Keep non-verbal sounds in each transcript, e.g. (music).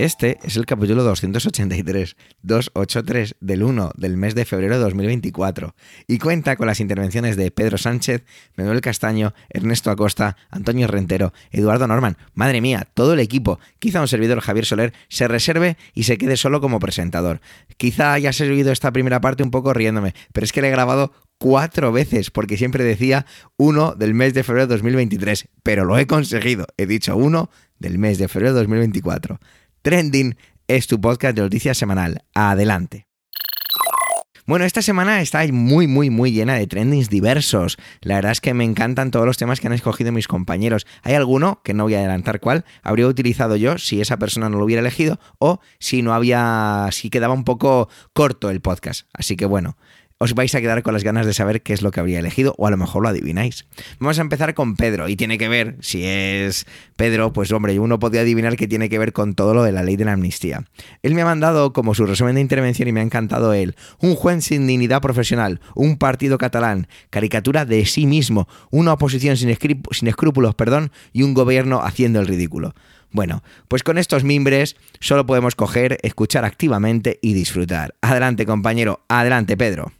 Este es el capítulo 283, 283 del 1 del mes de febrero de 2024 y cuenta con las intervenciones de Pedro Sánchez, Manuel Castaño, Ernesto Acosta, Antonio Rentero, Eduardo Norman. Madre mía, todo el equipo. Quizá un servidor Javier Soler se reserve y se quede solo como presentador. Quizá haya servido esta primera parte un poco riéndome, pero es que le he grabado cuatro veces, porque siempre decía 1 del mes de febrero de 2023, pero lo he conseguido. He dicho 1 del mes de febrero de 2024. Trending es tu podcast de noticias semanal. Adelante. Bueno, esta semana está muy, muy, muy llena de trendings diversos. La verdad es que me encantan todos los temas que han escogido mis compañeros. Hay alguno, que no voy a adelantar cuál, habría utilizado yo si esa persona no lo hubiera elegido o si no había, si quedaba un poco corto el podcast. Así que bueno, os vais a quedar con las ganas de saber qué es lo que habría elegido, o a lo mejor lo adivináis. Vamos a empezar con Pedro, y tiene que ver, si es Pedro, pues hombre, uno podría adivinar que tiene que ver con todo lo de la ley de la amnistía. Él me ha mandado como su resumen de intervención y me ha encantado él. Un juez sin dignidad profesional, un partido catalán, caricatura de sí mismo, una oposición sin, escrúpulos, perdón, y un gobierno haciendo el ridículo. Bueno, pues con estos mimbres solo podemos coger, escuchar activamente y disfrutar. Adelante compañero, adelante Pedro.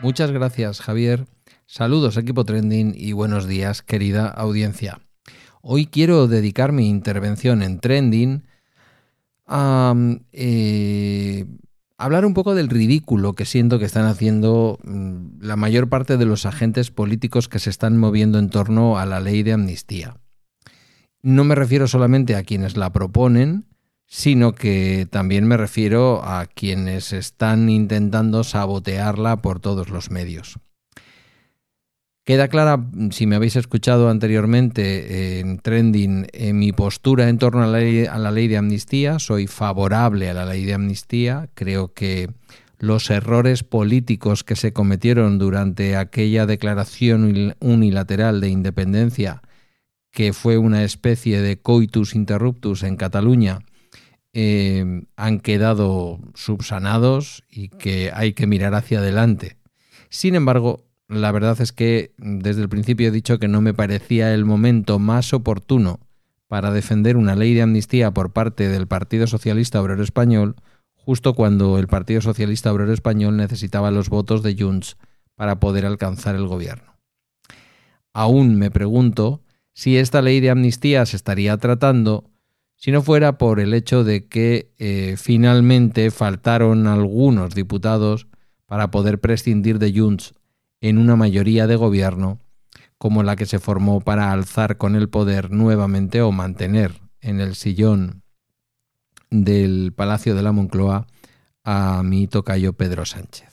Muchas gracias, Javier. Saludos, equipo trending, y buenos días, querida audiencia. Hoy quiero dedicar mi intervención en trending a eh, hablar un poco del ridículo que siento que están haciendo mm, la mayor parte de los agentes políticos que se están moviendo en torno a la ley de amnistía. No me refiero solamente a quienes la proponen, sino que también me refiero a quienes están intentando sabotearla por todos los medios. Queda clara, si me habéis escuchado anteriormente en Trending, en mi postura en torno a la, ley, a la, ley, de amnistía. Soy favorable a la ley de amnistía. Creo que los errores políticos que se cometieron durante aquella declaración unilateral de independencia, que fue una especie de coitus interruptus en Cataluña, eh, han quedado subsanados y que hay que mirar hacia adelante. Sin embargo, la verdad es que desde el principio he dicho que no me parecía el momento más oportuno para defender una ley de amnistía por parte del Partido Socialista Obrero Español, justo cuando el Partido Socialista Obrero Español necesitaba los votos de Junts para poder alcanzar el gobierno. Aún me pregunto si esta ley de amnistía se estaría tratando si no fuera por el hecho de que eh, finalmente faltaron algunos diputados para poder prescindir de Junts en una mayoría de gobierno como la que se formó para alzar con el poder nuevamente o mantener en el sillón del Palacio de la Moncloa a mi tocayo Pedro Sánchez.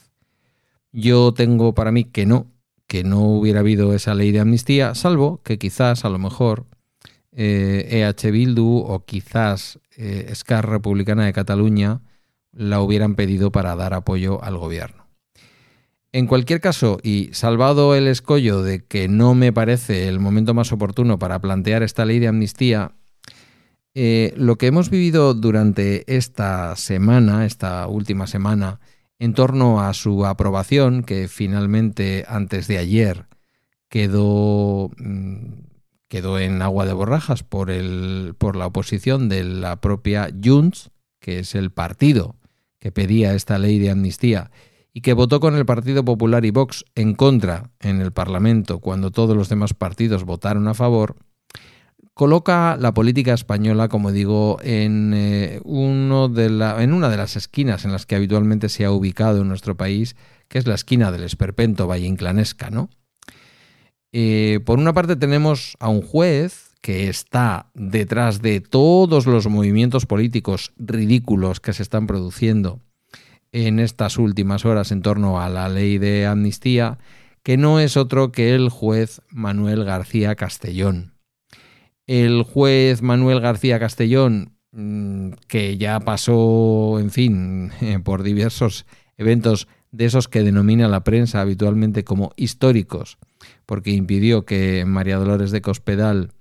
Yo tengo para mí que no, que no hubiera habido esa ley de amnistía, salvo que quizás a lo mejor EH Bildu o quizás eh, Republicana de Cataluña la hubieran pedido para dar apoyo al gobierno. En cualquier caso, y salvado el escollo de que no me parece el momento más oportuno para plantear esta ley de amnistía, eh, lo que hemos vivido durante esta semana, esta última semana, en torno a su aprobación, que finalmente antes de ayer quedó, mm, quedó en agua de borrajas por, el, por la oposición de la propia Junts, que es el partido que pedía esta ley de amnistía y que votó con el Partido Popular y Vox en contra en el Parlamento cuando todos los demás partidos votaron a favor, coloca la política española, como digo, en, eh, uno de la, en una de las esquinas en las que habitualmente se ha ubicado en nuestro país, que es la esquina del esperpento valle inclanesca, ¿no? Eh, por una parte tenemos a un juez que está detrás de todos los movimientos políticos ridículos que se están produciendo en estas últimas horas en torno a la ley de amnistía, que no es otro que el juez Manuel García Castellón. El juez Manuel García Castellón, mm, que ya pasó, en fin, (laughs) por diversos eventos de esos que denomina la prensa habitualmente como históricos, porque impidió que María Dolores de Cospedal,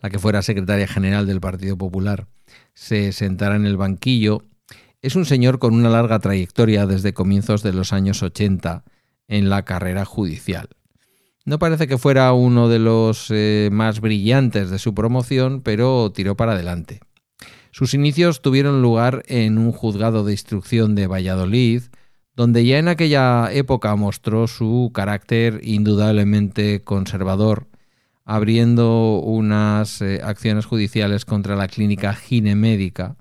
la que fuera secretaria general del Partido Popular, se sentara en el banquillo, es un señor con una larga trayectoria desde comienzos de los años 80 en la carrera judicial. No parece que fuera uno de los eh, más brillantes de su promoción, pero tiró para adelante. Sus inicios tuvieron lugar en un juzgado de instrucción de Valladolid, donde ya en aquella época mostró su carácter indudablemente conservador, abriendo unas eh, acciones judiciales contra la clínica ginemédica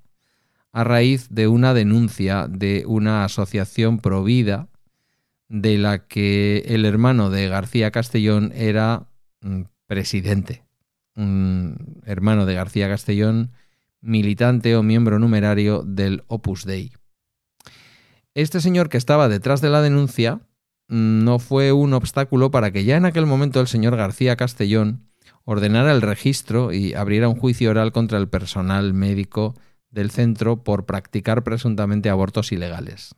a raíz de una denuncia de una asociación provida de la que el hermano de García Castellón era mm, presidente. Un hermano de García Castellón, militante o miembro numerario del Opus Dei. Este señor que estaba detrás de la denuncia mm, no fue un obstáculo para que ya en aquel momento el señor García Castellón ordenara el registro y abriera un juicio oral contra el personal médico del centro por practicar presuntamente abortos ilegales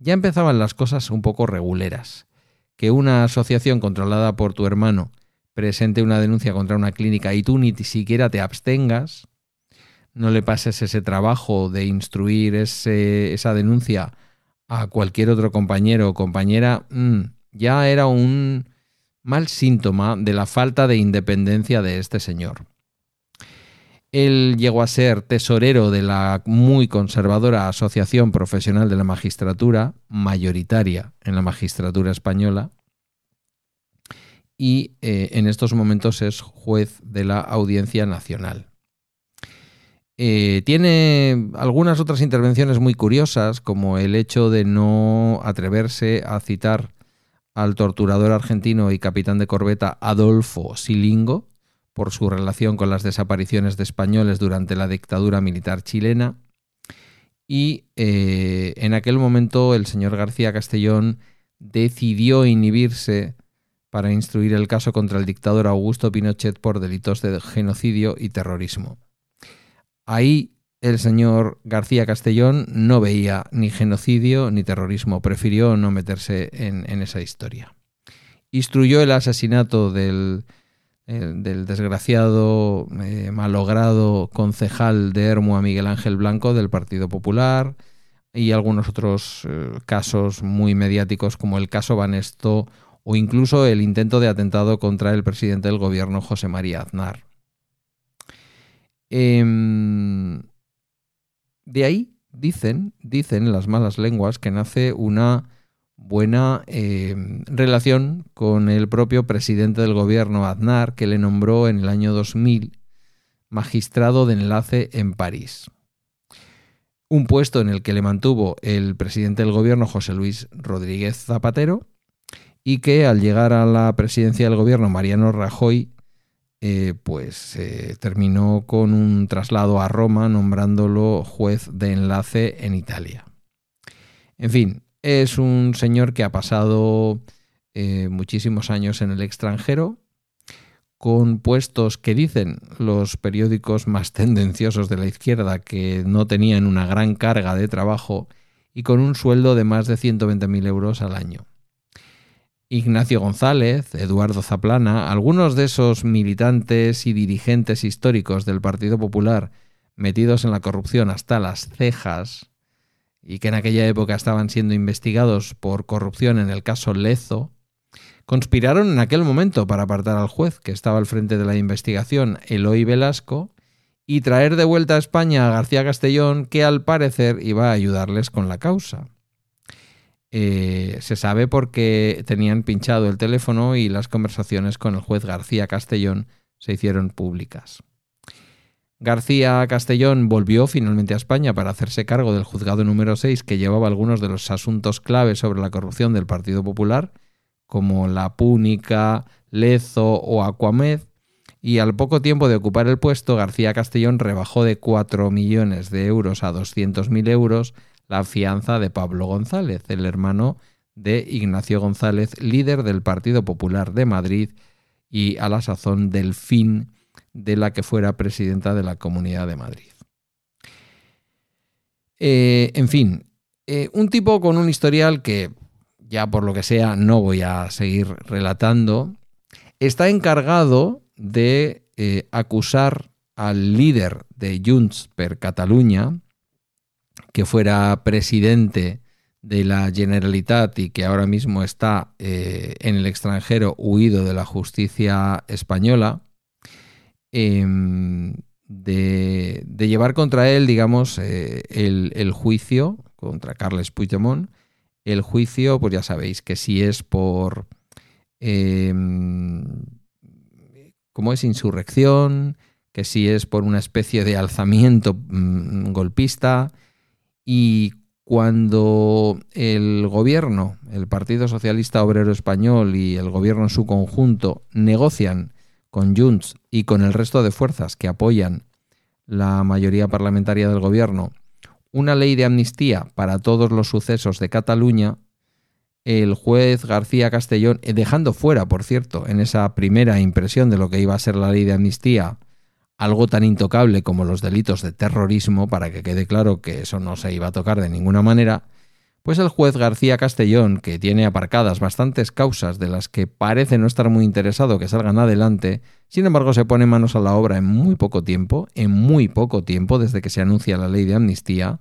ya empezaban las cosas un poco reguleras. Que una asociación controlada por tu hermano presente una denuncia contra una clínica y tú ni siquiera te abstengas, no le pases ese trabajo de instruir esa denuncia a cualquier otro compañero o compañera, mm, ya era un mal síntoma de la falta de independencia de este señor. Él llegó a ser tesorero de la muy conservadora Asociación Profesional de la Magistratura, mayoritaria en la magistratura española, y eh, en estos momentos es juez de la Audiencia Nacional. Eh, tiene algunas otras intervenciones muy curiosas, como el hecho de no atreverse a citar al torturador argentino y capitán de corbeta Adolfo Silingo, por su relación con las desapariciones de españoles durante la dictadura militar chilena. Y eh, en aquel momento el señor García Castellón decidió inhibirse para instruir el caso contra el dictador Augusto Pinochet por delitos de genocidio y terrorismo. Ahí el señor García Castellón no veía ni genocidio ni terrorismo, prefirió no meterse en esa historia. Instruyó el asesinato del del desgraciado, eh, malogrado concejal de Hermua Miguel Ángel Blanco del Partido Popular y algunos otros eh, casos muy mediáticos como el caso Banesto o incluso el intento de atentado contra el presidente del gobierno José María Aznar. Em, de ahí dicen, dicen las malas lenguas que nace una buena eh, relación con el propio presidente del gobierno, Aznar, que le nombró en el año 2000 magistrado de enlace en París. Un puesto en el que le mantuvo el presidente del gobierno, José Luis Rodríguez Zapatero, y que al llegar a la presidencia del gobierno, Mariano Rajoy, eh, pues eh, terminó con un traslado a Roma, nombrándolo juez de enlace en Italia. En fin, es un señor que ha pasado eh, muchísimos años en el extranjero, con puestos que dicen los periódicos más (laughs) tendenciosos de la izquierda que no tenían una gran carga de trabajo y con un sueldo de más de 120.000 euros al año. Ignacio González, Eduardo Zaplana, algunos de esos militantes y dirigentes históricos del Partido Popular metidos en la corrupción hasta las cejas, y que en aquella época estaban siendo investigados por corrupción en el caso Lezo, conspiraron en aquel momento para apartar al juez que estaba al frente de la investigación, Eloy Velasco, y traer de vuelta a España a García Castellón, que al parecer iba a ayudarles con la causa. Eh, se sabe porque tenían pinchado el teléfono y las conversaciones con el juez García Castellón se hicieron públicas. García Castellón volvió finalmente a España para hacerse cargo del juzgado número 6 que llevaba algunos de los asuntos claves sobre la corrupción del Partido Popular, como la Púnica, Lezo o Aquamed, y al poco tiempo de ocupar el puesto, García Castellón rebajó de 4 millones de euros a 200.000 euros la fianza de Pablo González, el hermano de Ignacio González, líder del Partido Popular de Madrid y a la sazón del fin de la que fuera presidenta de la Comunidad de Madrid. Eh, en fin, eh, un tipo con un historial que ya por lo que sea no voy a seguir relatando, está encargado de eh, acusar al líder de Junts per Catalunya, que fuera presidente de la Generalitat y que ahora mismo está en el extranjero huido de la justicia española, em, de, llevar contra él, digamos, eh, el, juicio contra Carles Puigdemont. El juicio, pues ya sabéis que si es por... Em, ¿Cómo es? Insurrección, que si es por una especie de alzamiento mm, golpista. Y cuando el gobierno, el Partido Socialista Obrero Español y el gobierno en su conjunto negocian con Junts y con el resto de fuerzas que apoyan la mayoría parlamentaria del gobierno una ley de amnistía para todos los sucesos de Cataluña, el juez García Castellón, eh, dejando fuera, por cierto, en esa primera impresión de lo que iba a ser la ley de amnistía, algo tan intocable como los delitos de terrorismo, para que quede claro que eso no se iba a tocar de ninguna manera, pues el juez García Castellón, que tiene aparcadas bastantes causas de las que parece no estar muy interesado que salgan adelante, sin embargo se pone manos a la obra en muy poco tiempo, en muy poco tiempo desde que se anuncia la ley de amnistía,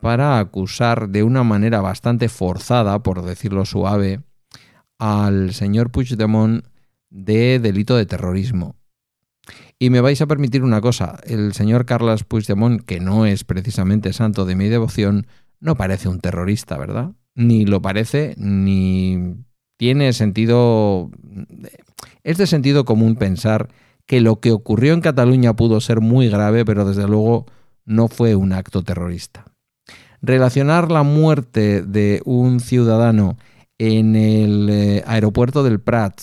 para acusar de una manera bastante forzada, por decirlo suave, al señor Puigdemont de delito de terrorismo. Y me vais a permitir una cosa, el señor Carlos Puigdemont, que no es precisamente santo de mi devoción, no parece un terrorista, ¿verdad? Ni lo parece, ni tiene sentido... Es de sentido común pensar que lo que ocurrió en Cataluña pudo ser muy grave, pero desde luego no fue un acto terrorista. Relacionar la muerte de un ciudadano en el eh, aeropuerto del Prat,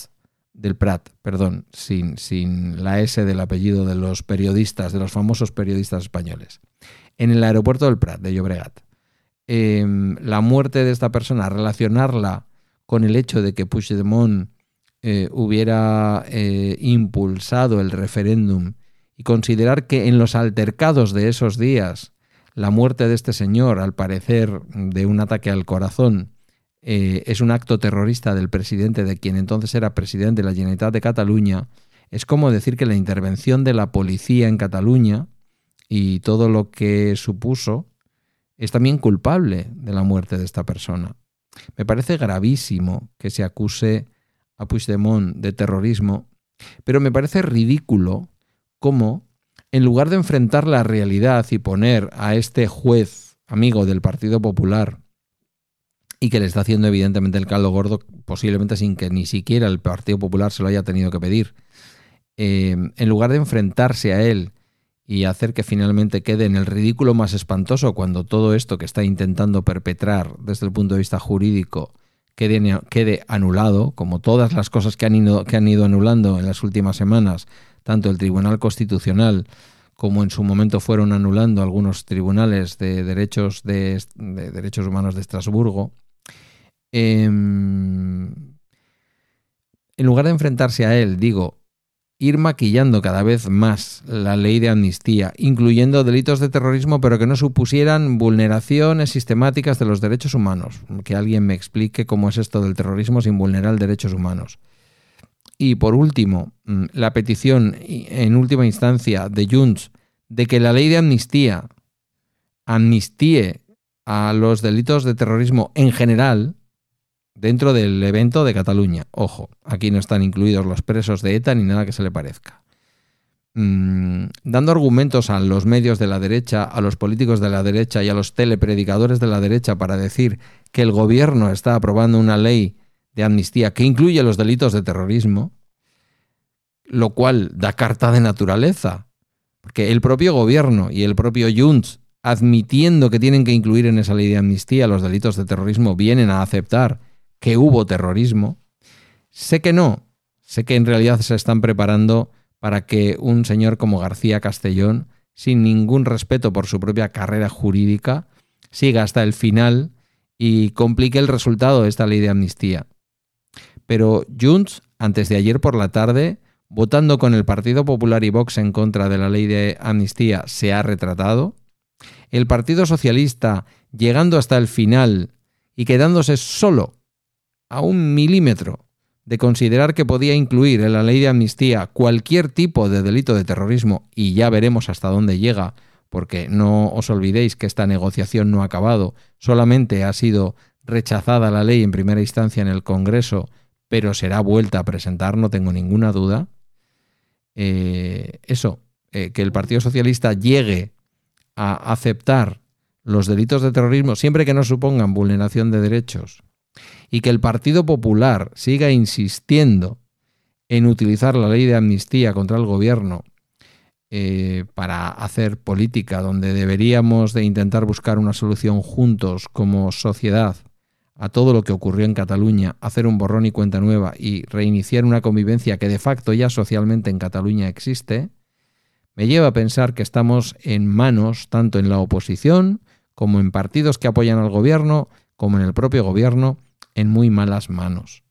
del Prat, perdón, sin, sin la S del apellido de los periodistas, de los famosos periodistas españoles, en el aeropuerto del Prat, de Llobregat, Em, la muerte de esta persona, relacionarla con el hecho de que Puigdemont eh, hubiera eh, impulsado el referéndum y considerar que en los altercados de esos días la muerte de este señor, al parecer de un ataque al corazón, eh, es un acto terrorista del presidente, de quien entonces era presidente de la Generalitat de Cataluña, es como decir que la intervención de la policía en Cataluña y todo lo que supuso es también culpable de la muerte de esta persona. Me parece gravísimo que se acuse a Puigdemont de terrorismo, pero me parece ridículo cómo, en lugar de enfrentar la realidad y poner a este juez amigo del Partido Popular, y que le está haciendo evidentemente el caldo gordo, posiblemente sin que ni siquiera el Partido Popular se lo haya tenido que pedir, eh, en lugar de enfrentarse a él y hacer que finalmente quede en el ridículo más espantoso cuando todo esto que está intentando perpetrar desde el punto de vista jurídico quede, anulado, como todas las cosas que han, ido, que han ido anulando en las últimas semanas, tanto el Tribunal Constitucional como en su momento fueron anulando algunos tribunales de derechos, de, derechos humanos de Estrasburgo. Em, en lugar de enfrentarse a él, digo, ir maquillando cada vez más la ley de amnistía, incluyendo delitos de terrorismo, pero que no supusieran vulneraciones sistemáticas de los derechos humanos. Que alguien me explique cómo es esto del terrorismo sin vulnerar derechos humanos. Y por último, mm, la petición en última instancia de Junts de que la ley de amnistía amnistíe a los delitos de terrorismo en general, dentro del evento de Cataluña. Ojo, aquí no están incluidos los presos de ETA ni nada que se le parezca. Mm, dando argumentos a los medios de la derecha, a los políticos de la derecha y a los telepredicadores de la derecha para decir que el gobierno está aprobando una ley de amnistía que incluye los delitos de terrorismo, lo cual da carta de naturaleza, porque el propio gobierno y el propio Junts, admitiendo que tienen que incluir en esa ley de amnistía los delitos de terrorismo, vienen a aceptar que hubo terrorismo. Sé que no, sé que en realidad se están preparando para que un señor como García Castellón, sin ningún respeto por su propia carrera jurídica, siga hasta el final y complique el resultado de esta ley de amnistía. Pero Junts, antes de ayer por la tarde, votando con el Partido Popular y Vox en contra de la ley de amnistía, se ha retratado. El Partido Socialista, llegando hasta el final y quedándose solo a un milímetro de considerar que podía incluir en la ley de amnistía cualquier tipo de delito de terrorismo, y ya veremos hasta dónde llega, porque no os olvidéis que esta negociación no ha acabado, solamente ha sido rechazada la ley en primera instancia en el Congreso, pero será vuelta a presentar, no tengo ninguna duda. Eh, eso, eh, que el Partido Socialista llegue a aceptar los delitos de terrorismo siempre que no supongan vulneración de derechos y que el Partido Popular siga insistiendo en utilizar la ley de amnistía contra el gobierno eh, para hacer política, donde deberíamos de intentar buscar una solución juntos como sociedad a todo lo que ocurrió en Cataluña, hacer un borrón y cuenta nueva y reiniciar una convivencia que de facto ya socialmente en Cataluña existe, me lleva a pensar que estamos en manos, tanto en la oposición como en partidos que apoyan al gobierno, como en el propio gobierno, en muy malas manos,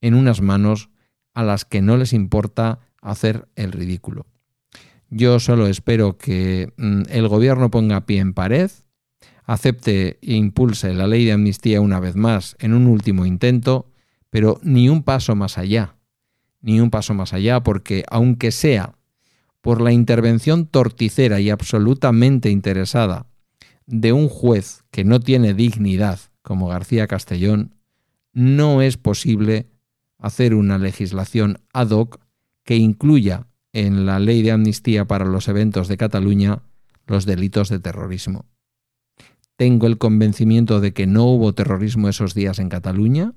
en unas manos a las que no les importa hacer el ridículo. Yo solo espero que mm, el gobierno ponga pie en pared, acepte e impulse la ley de amnistía una vez más en un último intento, pero ni un paso más allá, ni un paso más allá, porque aunque sea por la intervención torticera y absolutamente interesada de un juez que no tiene dignidad, como García Castellón, no es posible hacer una legislación ad hoc que incluya en la ley de amnistía para los eventos de Cataluña los delitos de terrorismo. Tengo el convencimiento de que no hubo terrorismo esos días en Cataluña,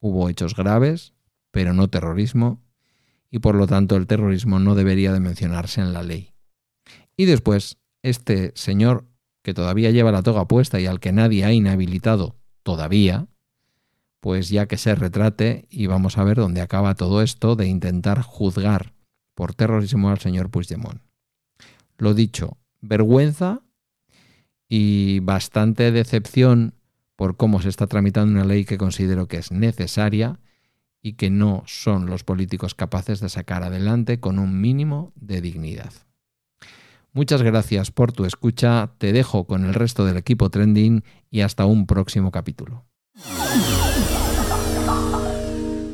hubo hechos graves, pero no terrorismo, y por lo tanto el terrorismo no debería de mencionarse en la ley. Y después, este señor que todavía lleva la toga puesta y al que nadie ha inhabilitado todavía, pues ya que se retrate y vamos a ver dónde acaba todo esto de intentar juzgar por terrorismo al señor Puigdemont. Lo dicho, vergüenza y bastante decepción por cómo se está tramitando una ley que considero que es necesaria y que no son los políticos capaces de sacar adelante con un mínimo de dignidad. Muchas gracias por tu escucha, te dejo con el resto del equipo trending y hasta un próximo capítulo.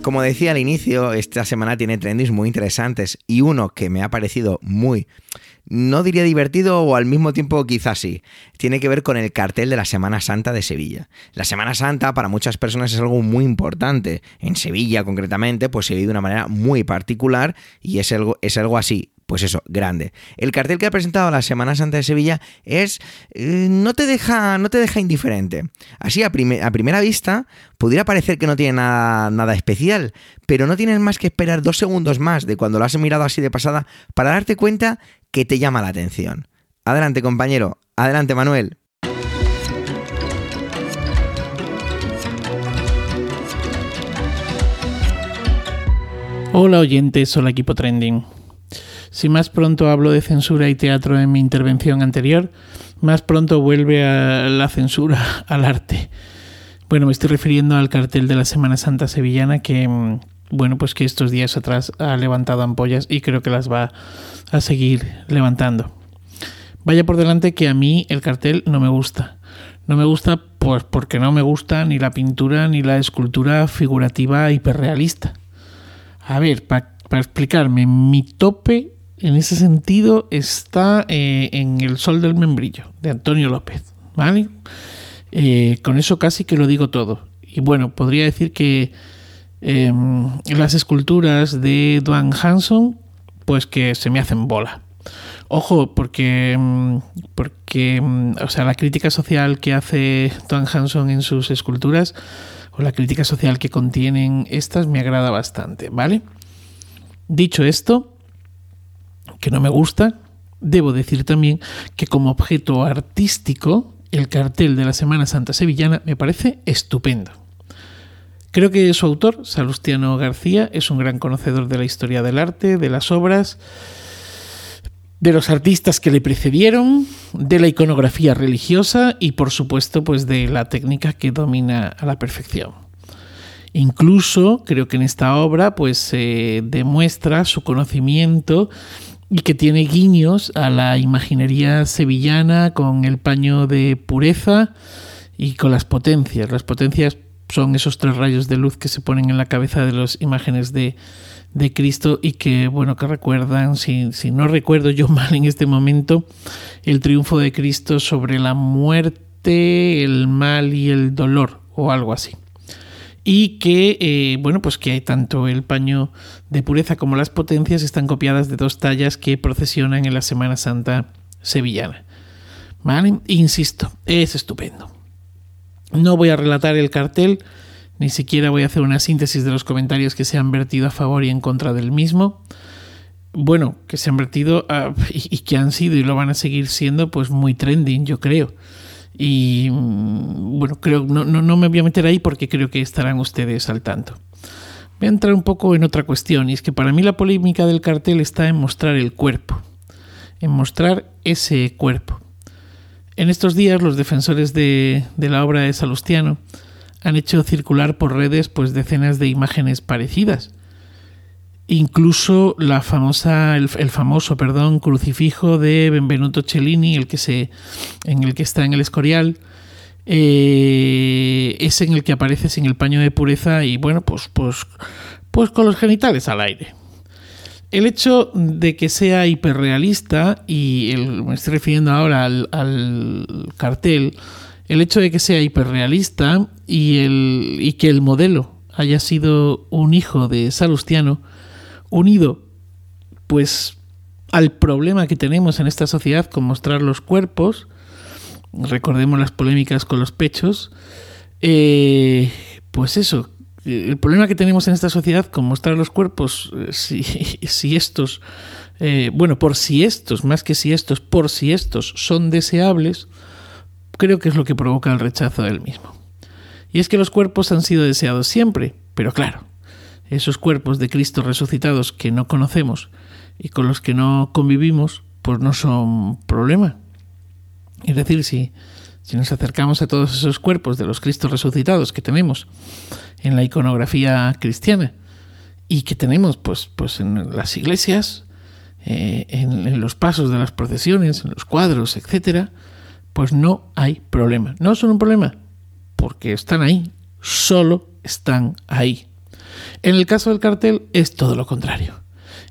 Como decía al inicio, esta semana tiene trendings muy interesantes y uno que me ha parecido muy, no diría divertido o al mismo tiempo quizás sí, tiene que ver con el cartel de la Semana Santa de Sevilla. La Semana Santa para muchas personas es algo muy importante. En Sevilla concretamente pues se vive de una manera muy particular y es algo, es algo así pues eso, grande. El cartel que ha presentado la Semana Santa de Sevilla es. Eh, no, te deja, no te deja indiferente. Así, a, primera vista, pudiera parecer que no tiene nada, nada especial, pero no tienes más que esperar dos segundos más de cuando lo has mirado así de pasada para darte cuenta que te llama la atención. Adelante, compañero. Adelante, Manuel. Hola oyentes, hola equipo trending. Si más pronto hablo de censura y teatro en mi intervención anterior, más pronto vuelve a la censura (laughs) al arte. Bueno, me estoy refiriendo al cartel de la Semana Santa Sevillana que, mm, bueno, pues que estos días atrás ha levantado ampollas y creo que las va a seguir levantando. Vaya por delante que a mí el cartel no me gusta. No me gusta pues porque no me gusta ni la pintura ni la escultura figurativa hiperrealista. A ver, para explicarme, mi tope en ese sentido está eh, en El Sol del Membrillo, de Antonio López. ¿Vale? Eh, con eso casi que lo digo todo. Y bueno, podría decir que em, las esculturas de Duane Hanson, pues que se me hacen bola. Ojo, porque, em, porque em, o sea, la crítica social que hace Duane Hanson en sus esculturas, o la crítica social que contienen estas, me agrada bastante, ¿vale? Dicho esto, que no me gusta, debo decir también que como objeto artístico, el cartel de la Semana Santa Sevillana me parece estupendo. Creo que su autor, Salustiano García, es un gran conocedor de la historia del arte, de las obras, de los artistas que le precedieron, de la iconografía religiosa y por supuesto pues de la técnica que domina a la perfección. Incluso creo que en esta obra pues demuestra su conocimiento y que tiene guiños a la imaginería sevillana con el paño de pureza y con las potencias. Las potencias son esos tres rayos de luz que se ponen en la cabeza de las imágenes de, de Cristo y que, bueno, que recuerdan, si, si, no recuerdo yo (laughs) mal en este momento, el triunfo de Cristo sobre la muerte, el mal y el dolor, o algo así y que, eh, bueno, pues que tanto el paño de pureza como las potencias están copiadas de dos tallas que procesionan en la Semana Santa sevillana. ¿Vale? Insisto, es estupendo. No voy a relatar el cartel, ni siquiera voy a hacer una síntesis de los comentarios que se han vertido a favor y en contra del mismo. Bueno, que se han vertido (laughs) y, y que han sido y lo van a seguir siendo, pues muy trending, yo creo. Y mm, bueno, creo no, no, no me voy a meter ahí porque creo que estarán ustedes al tanto. Voy a entrar un poco en otra cuestión, y es que para mí la polémica del cartel está en mostrar el cuerpo, en mostrar ese cuerpo. En estos días los defensores de, de la obra de Salustiano han hecho circular por redes pues decenas de imágenes parecidas Incluso la famosa, el, famoso perdón, crucifijo de Benvenuto Cellini, el que se, en el que está en el Escorial, eh, es en el que aparece sin el paño de pureza y bueno, pues, pues, pues con los genitales al aire. El hecho de que sea hiperrealista, y el, me estoy refiriendo ahora al, al, cartel, el hecho de que sea hiperrealista y, el, y que el modelo haya sido un hijo de Salustiano, unido pues al problema que tenemos en esta sociedad con mostrar los cuerpos, recordemos las polémicas con los pechos, eh, pues eso, el problema que tenemos en esta sociedad con mostrar los cuerpos, eh, si, (laughs) si estos, eh, bueno, por si estos, más que si estos, por si estos son deseables, creo que es lo que provoca el rechazo del mismo. Y es que los cuerpos han sido deseados siempre, pero claro, esos cuerpos de Cristo resucitados que no conocemos y con los que no convivimos, pues no son problema. Es decir, si, si nos acercamos a todos esos cuerpos de los Cristos resucitados que tenemos en la iconografía cristiana y que tenemos pues, pues en las iglesias, eh, en, en, los pasos de las procesiones, en los cuadros, etcétera, pues no hay problema. No son un problema, porque están ahí, solo están ahí. En el caso del cartel es todo lo contrario.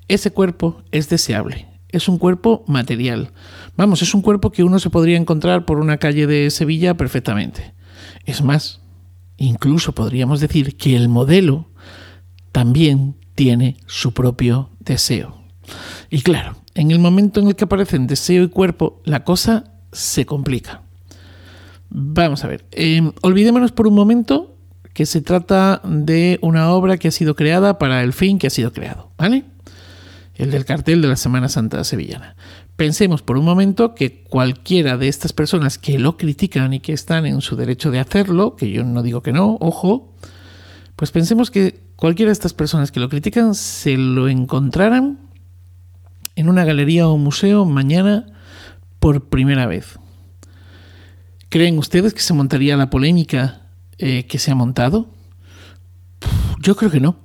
Ese cuerpo es deseable, es un cuerpo material. Vamos, es un cuerpo que uno se podría encontrar por una calle de Sevilla perfectamente. Es más, incluso podríamos decir que el modelo también tiene su propio deseo. Y claro, en el momento en el que aparecen deseo y cuerpo, la cosa se complica. Vamos a ver, eh, olvidémonos por un momento que se trata de una obra que ha sido creada para el fin que ha sido creado, ¿vale? El del cartel de la Semana Santa Sevillana. Pensemos por un momento que cualquiera de estas personas que lo critican y que están en su derecho de hacerlo, que yo no digo que no, ojo, pues pensemos que cualquiera de estas personas que lo critican se lo encontraran en una galería o museo mañana por primera vez. ¿Creen ustedes que se montaría la polémica eh, que se ha montado? Yo creo que no.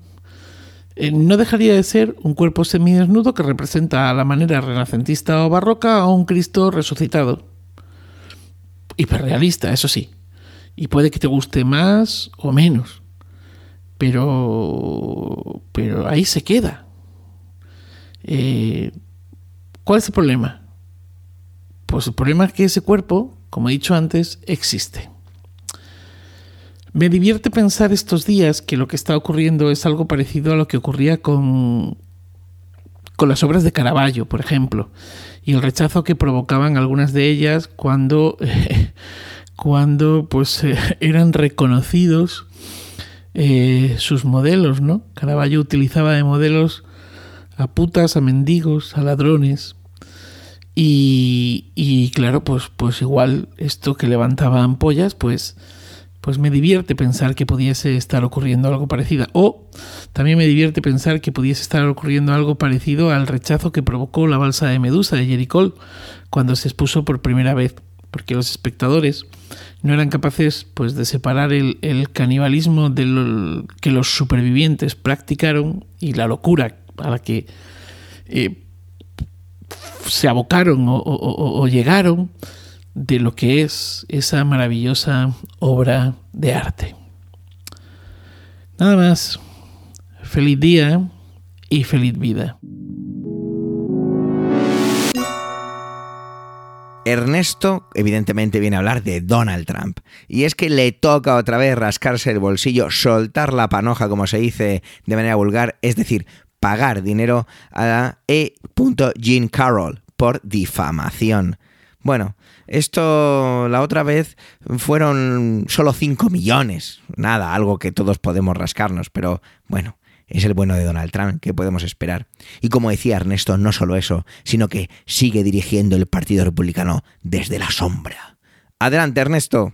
Eh, no dejaría de ser un cuerpo semidesnudo que representa a la manera renacentista o barroca a un Cristo resucitado. Hiperrealista, eso sí. Y puede que te guste más o menos. Pero. Pero ahí se queda. Eh, ¿Cuál es el problema? Pues el problema es que ese cuerpo, como he dicho antes, existe. Me divierte pensar estos días que lo que está ocurriendo es algo parecido a lo que ocurría con, con las obras de Caravaggio, por ejemplo, y el rechazo que provocaban algunas de ellas cuando, (laughs) cuando pues, eh, eran reconocidos eh, sus modelos, ¿no? Caravaggio utilizaba de modelos a putas, a mendigos, a ladrones. Y, y claro, pues, pues igual esto que levantaba ampollas, pues pues me divierte pensar que pudiese estar ocurriendo algo parecido. O también me divierte pensar que pudiese estar ocurriendo algo parecido al rechazo que provocó la balsa de Medusa de Jericó cuando se expuso por primera vez porque los espectadores no eran capaces pues, de separar el, canibalismo que los supervivientes practicaron y la locura a la que eh, se abocaron o llegaron de lo que es esa maravillosa obra de arte. Nada más. Feliz día y feliz vida. Ernesto evidentemente viene a hablar de Donald Trump. Y es que le toca otra vez rascarse el bolsillo, soltar la panoja, como se dice de manera vulgar, es decir, pagar dinero a E. Jean Carroll por difamación. Bueno, esto la otra vez fueron solo 5 millones. Nada, algo que todos podemos rascarnos, pero bueno, es el bueno de Donald Trump, ¿qué podemos esperar? Y como decía Ernesto, no solo eso, sino que sigue dirigiendo el Partido Republicano desde la sombra. Adelante, Ernesto.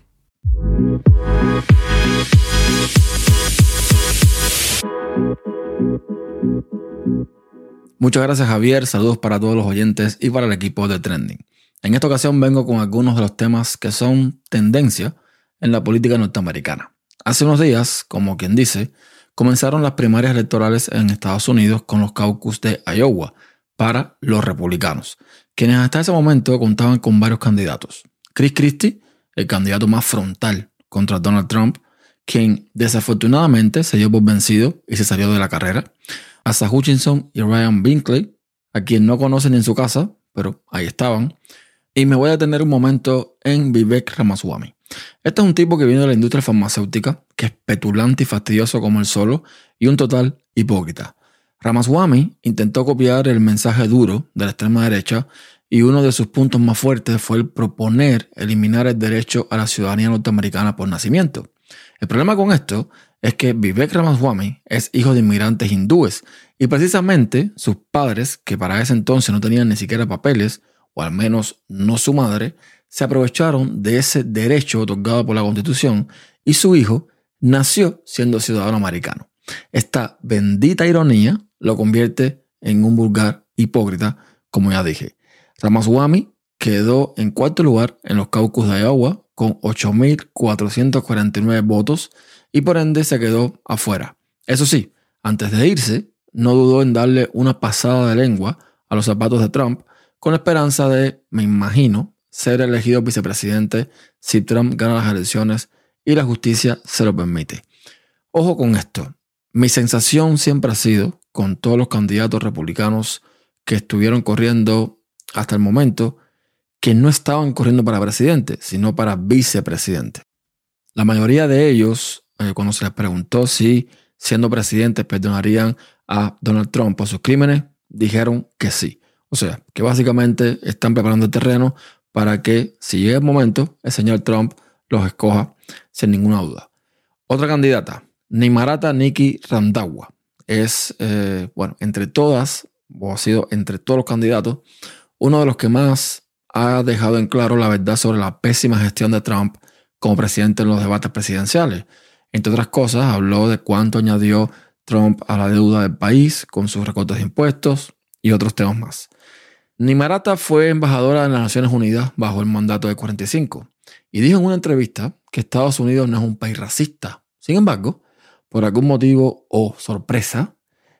Muchas gracias Javier, saludos para todos los oyentes y para el equipo de Trending. En esta ocasión vengo con algunos de los temas que son tendencia en la política norteamericana. Hace unos días, como quien dice, comenzaron las primarias electorales en Estados Unidos con los caucus de Iowa para los republicanos, quienes hasta ese momento contaban con varios candidatos. Chris Christie, el candidato más frontal contra Donald Trump, quien desafortunadamente se dio por vencido y se salió de la carrera. Asa Hutchinson y Ryan Binkley, a quien no conocen en su casa, pero ahí estaban. Y me voy a tener un momento en Vivek Ramaswamy. Este es un tipo que viene de la industria farmacéutica, que es petulante y fastidioso como el solo, y un total hipócrita. Ramaswamy intentó copiar el mensaje duro de la extrema derecha y uno de sus puntos más fuertes fue el proponer eliminar el derecho a la ciudadanía norteamericana por nacimiento. El problema con esto es que Vivek Ramaswamy es hijo de inmigrantes hindúes y precisamente sus padres, que para ese entonces no tenían ni siquiera papeles, o al menos no su madre, se aprovecharon de ese derecho otorgado por la Constitución y su hijo nació siendo ciudadano americano. Esta bendita ironía lo convierte en un vulgar hipócrita, como ya dije. Ramaswamy quedó en cuarto lugar en los caucus de Iowa con 8.449 votos y por ende se quedó afuera. Eso sí, antes de irse, no dudó en darle una pasada de lengua a los zapatos de Trump con la esperanza de, me imagino, ser elegido vicepresidente si Trump gana las elecciones y la justicia se lo permite. Ojo con esto. Mi sensación siempre ha sido, con todos los candidatos republicanos que estuvieron corriendo hasta el momento, que no estaban corriendo para presidente, sino para vicepresidente. La mayoría de ellos, eh, cuando se les preguntó si siendo presidentes perdonarían a Donald Trump por sus crímenes, dijeron que sí. O sea, que básicamente están preparando el terreno para que, si llega el momento, el señor Trump los escoja sin ninguna duda. Otra candidata, Nimarata Nikki Randagua, es, eh, bueno, entre todas, o ha sido entre todos los candidatos, uno de los que más ha dejado en claro la verdad sobre la pésima gestión de Trump como presidente en los debates presidenciales. Entre otras cosas, habló de cuánto añadió Trump a la deuda del país con sus recortes de impuestos y otros temas más. Nimarata fue embajadora de las Naciones Unidas bajo el mandato de 45 y dijo en una entrevista que Estados Unidos no es un país racista. Sin embargo, por algún motivo o sorpresa,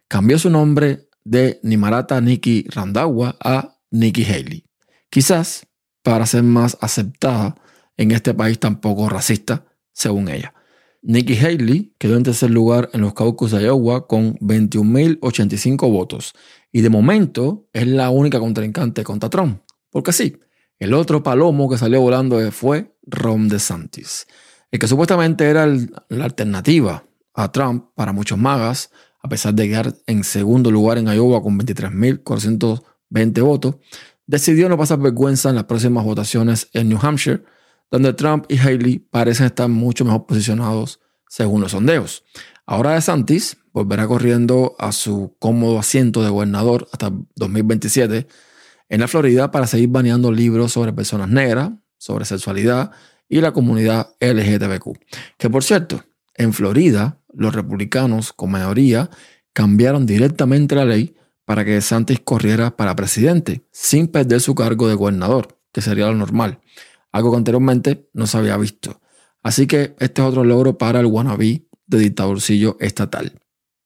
cambió su nombre de Nimarata Nikki Randagua a Nikki Haley. Quizás para ser más aceptada en este país tan poco racista, según ella. Nikki Haley quedó en tercer lugar en los caucus de Iowa con 21.085 votos y de momento es la única contrincante contra Trump. Porque sí, el otro palomo que salió volando fue Ron DeSantis, el que supuestamente era la alternativa a Trump para muchos magas, a pesar de quedar en segundo lugar en Iowa con 23.420 votos, decidió no pasar vergüenza en las próximas votaciones en New Hampshire, donde Trump y Haley parecen estar mucho mejor posicionados según los sondeos. Ahora DeSantis volverá corriendo a su cómodo asiento de gobernador hasta 2027 en la Florida para seguir baneando libros sobre personas negras, sobre sexualidad y la comunidad LGTBQ. Que por cierto, en Florida los republicanos con mayoría cambiaron directamente la ley para que Santis corriera para presidente sin perder su cargo de gobernador, que sería lo normal. algo que anteriormente no se había visto. Así que este es otro logro para el wannabe de dictadorcillo estatal.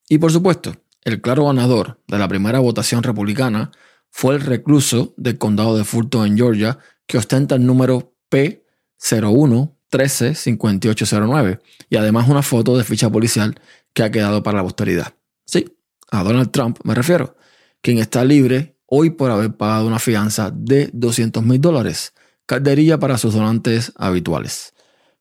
Y por supuesto, el claro ganador de la primera votación republicana fue el recluso del condado de Fulton en Georgia, que ostenta el número P01 135809 y además una foto de ficha policial que ha quedado para la posteridad. Sí, a Donald Trump me refiero, quien está libre hoy por haber pagado una fianza de 200 mil dólares, calderilla para sus donantes habituales.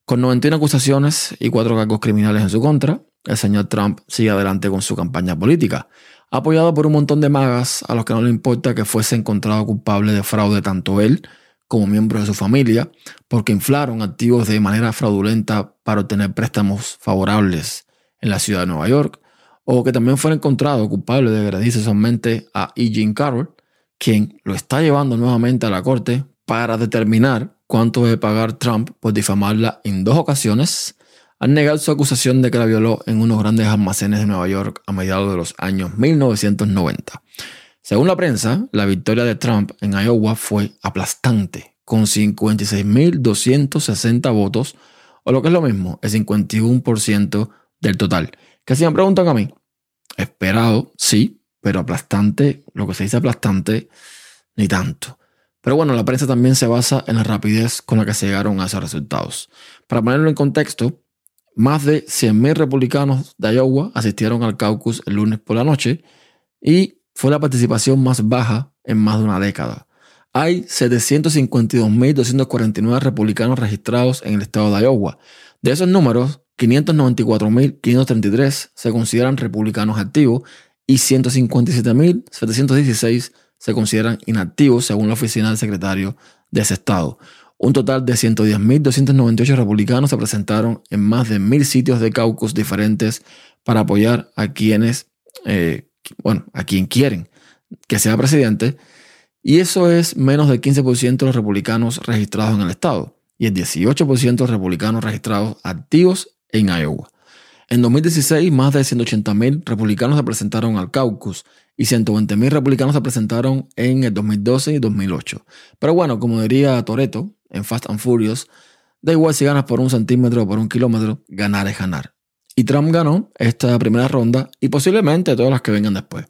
Con 91 acusaciones y cuatro cargos criminales en su contra, el señor Trump sigue adelante con su campaña política, apoyado por un montón de magas a los que no le importa que fuese encontrado culpable de fraude tanto él como miembros de su familia, porque inflaron activos de manera fraudulenta para obtener préstamos favorables en la ciudad de Nueva York, o que también fue encontrado culpable de agredir sexualmente a E. Jean Carroll, quien lo está llevando nuevamente a la corte para determinar cuánto debe pagar Trump por difamarla en dos ocasiones, al negar su acusación de que la violó en unos grandes almacenes de Nueva York a mediados de los años 1990. Según la prensa, la victoria de Trump en Iowa fue aplastante, con 56.260 votos, o lo que es lo mismo, el 51% del total. Que si me preguntan a mí, esperado, sí, pero aplastante, lo que se dice aplastante, ni tanto. Pero bueno, la prensa también se basa en la rapidez con la que se llegaron a esos resultados. Para ponerlo en contexto, más de 100.000 republicanos de Iowa asistieron al caucus el lunes por la noche y fue la participación más baja en más de una década. Hay 752.249 republicanos registrados en el estado de Iowa. De esos números, 594.533 se consideran republicanos activos y 157.716 se consideran inactivos según la oficina del secretario de ese estado. Un total de 110.298 republicanos se presentaron en más de mil sitios de caucus diferentes para apoyar a quienes, eh, bueno, a quien quieren que sea presidente. Y eso es menos del 15% de los republicanos registrados en el estado y el 18% de los republicanos registrados activos en Iowa. En 2016, más de 180.000 republicanos se presentaron al caucus y 120.000 republicanos se presentaron en el 2012 y 2008. Pero bueno, como diría Toreto en Fast and Furious, da igual si ganas por un centímetro o por un kilómetro, ganar es ganar. Y Trump ganó esta primera ronda y posiblemente todas las que vengan después.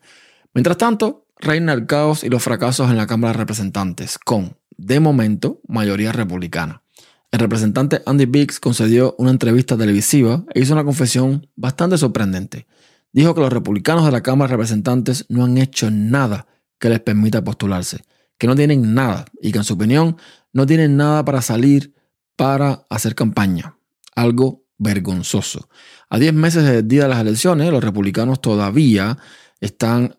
Mientras tanto, reina el caos y los fracasos en la Cámara de Representantes, con, de momento, mayoría republicana. El representante Andy Biggs concedió una entrevista televisiva e hizo una confesión bastante sorprendente. Dijo que los republicanos de la Cámara de Representantes no han hecho nada que les permita postularse, que no tienen nada y que en su opinión no tienen nada para salir para hacer campaña. Algo vergonzoso. A 10 meses del día de las elecciones, los republicanos todavía están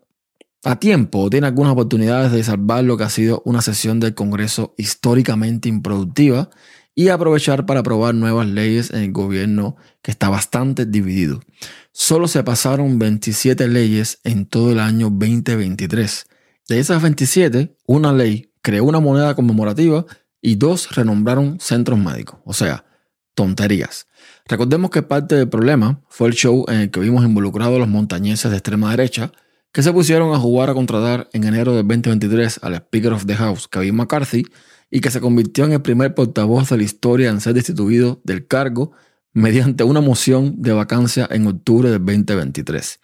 a tiempo, tienen algunas oportunidades de salvar lo que ha sido una sesión del Congreso históricamente improductiva y aprovechar para aprobar nuevas leyes en el gobierno que está bastante dividido. Solo se pasaron 27 leyes en todo el año 2023. De esas 27, una ley creó una moneda conmemorativa y dos renombraron centros médicos. O sea, tonterías. Recordemos que parte del problema fue el show en el que vimos involucrados los montañeses de extrema derecha que se pusieron a jugar a contratar en enero de 2023 al Speaker of the House, Kevin McCarthy, y que se convirtió en el primer portavoz de la historia en ser destituido del cargo mediante una moción de vacancia en octubre del 2023.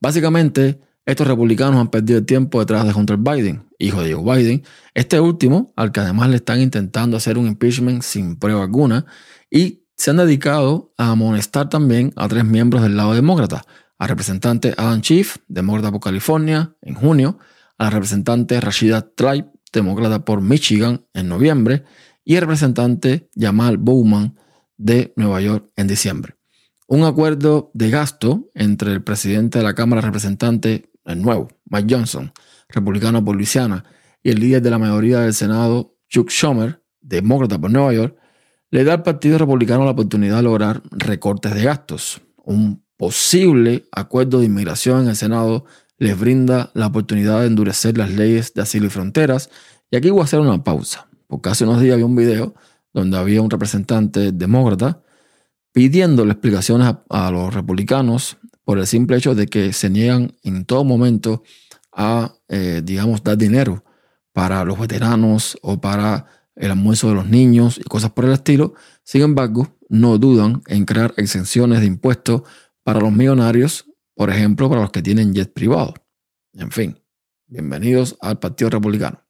Básicamente, estos republicanos han perdido el tiempo detrás de Hunter Biden, hijo de Joe Biden, este último, al que además le están intentando hacer un impeachment sin prueba alguna, y se han dedicado a amonestar también a tres miembros del lado demócrata, al representante Adam Schiff, demócrata por California, en junio, a la representante Rashida Tlaib, demócrata por Michigan en noviembre, y el representante Jamal Bowman de Nueva York en diciembre. Un acuerdo de gasto entre el presidente de la Cámara de Representantes, el nuevo, Mike Johnson, republicano por Luisiana, y el líder de la mayoría del Senado, Chuck Schumer, demócrata por Nueva York, le da al Partido Republicano la oportunidad de lograr recortes de gastos. Un posible acuerdo de inmigración en el Senado les brinda la oportunidad de endurecer las leyes de asilo y fronteras. Y aquí voy a hacer una pausa, porque hace unos días había un video donde había un representante demócrata pidiéndole explicaciones a, los republicanos por el simple hecho de que se niegan en todo momento a, eh, digamos, dar dinero para los veteranos o para el almuerzo de los niños y cosas por el estilo. Sin embargo, no dudan en crear exenciones de impuestos para los millonarios, por ejemplo, para los que tienen jet privado. En fin, bienvenidos al Partido Republicano.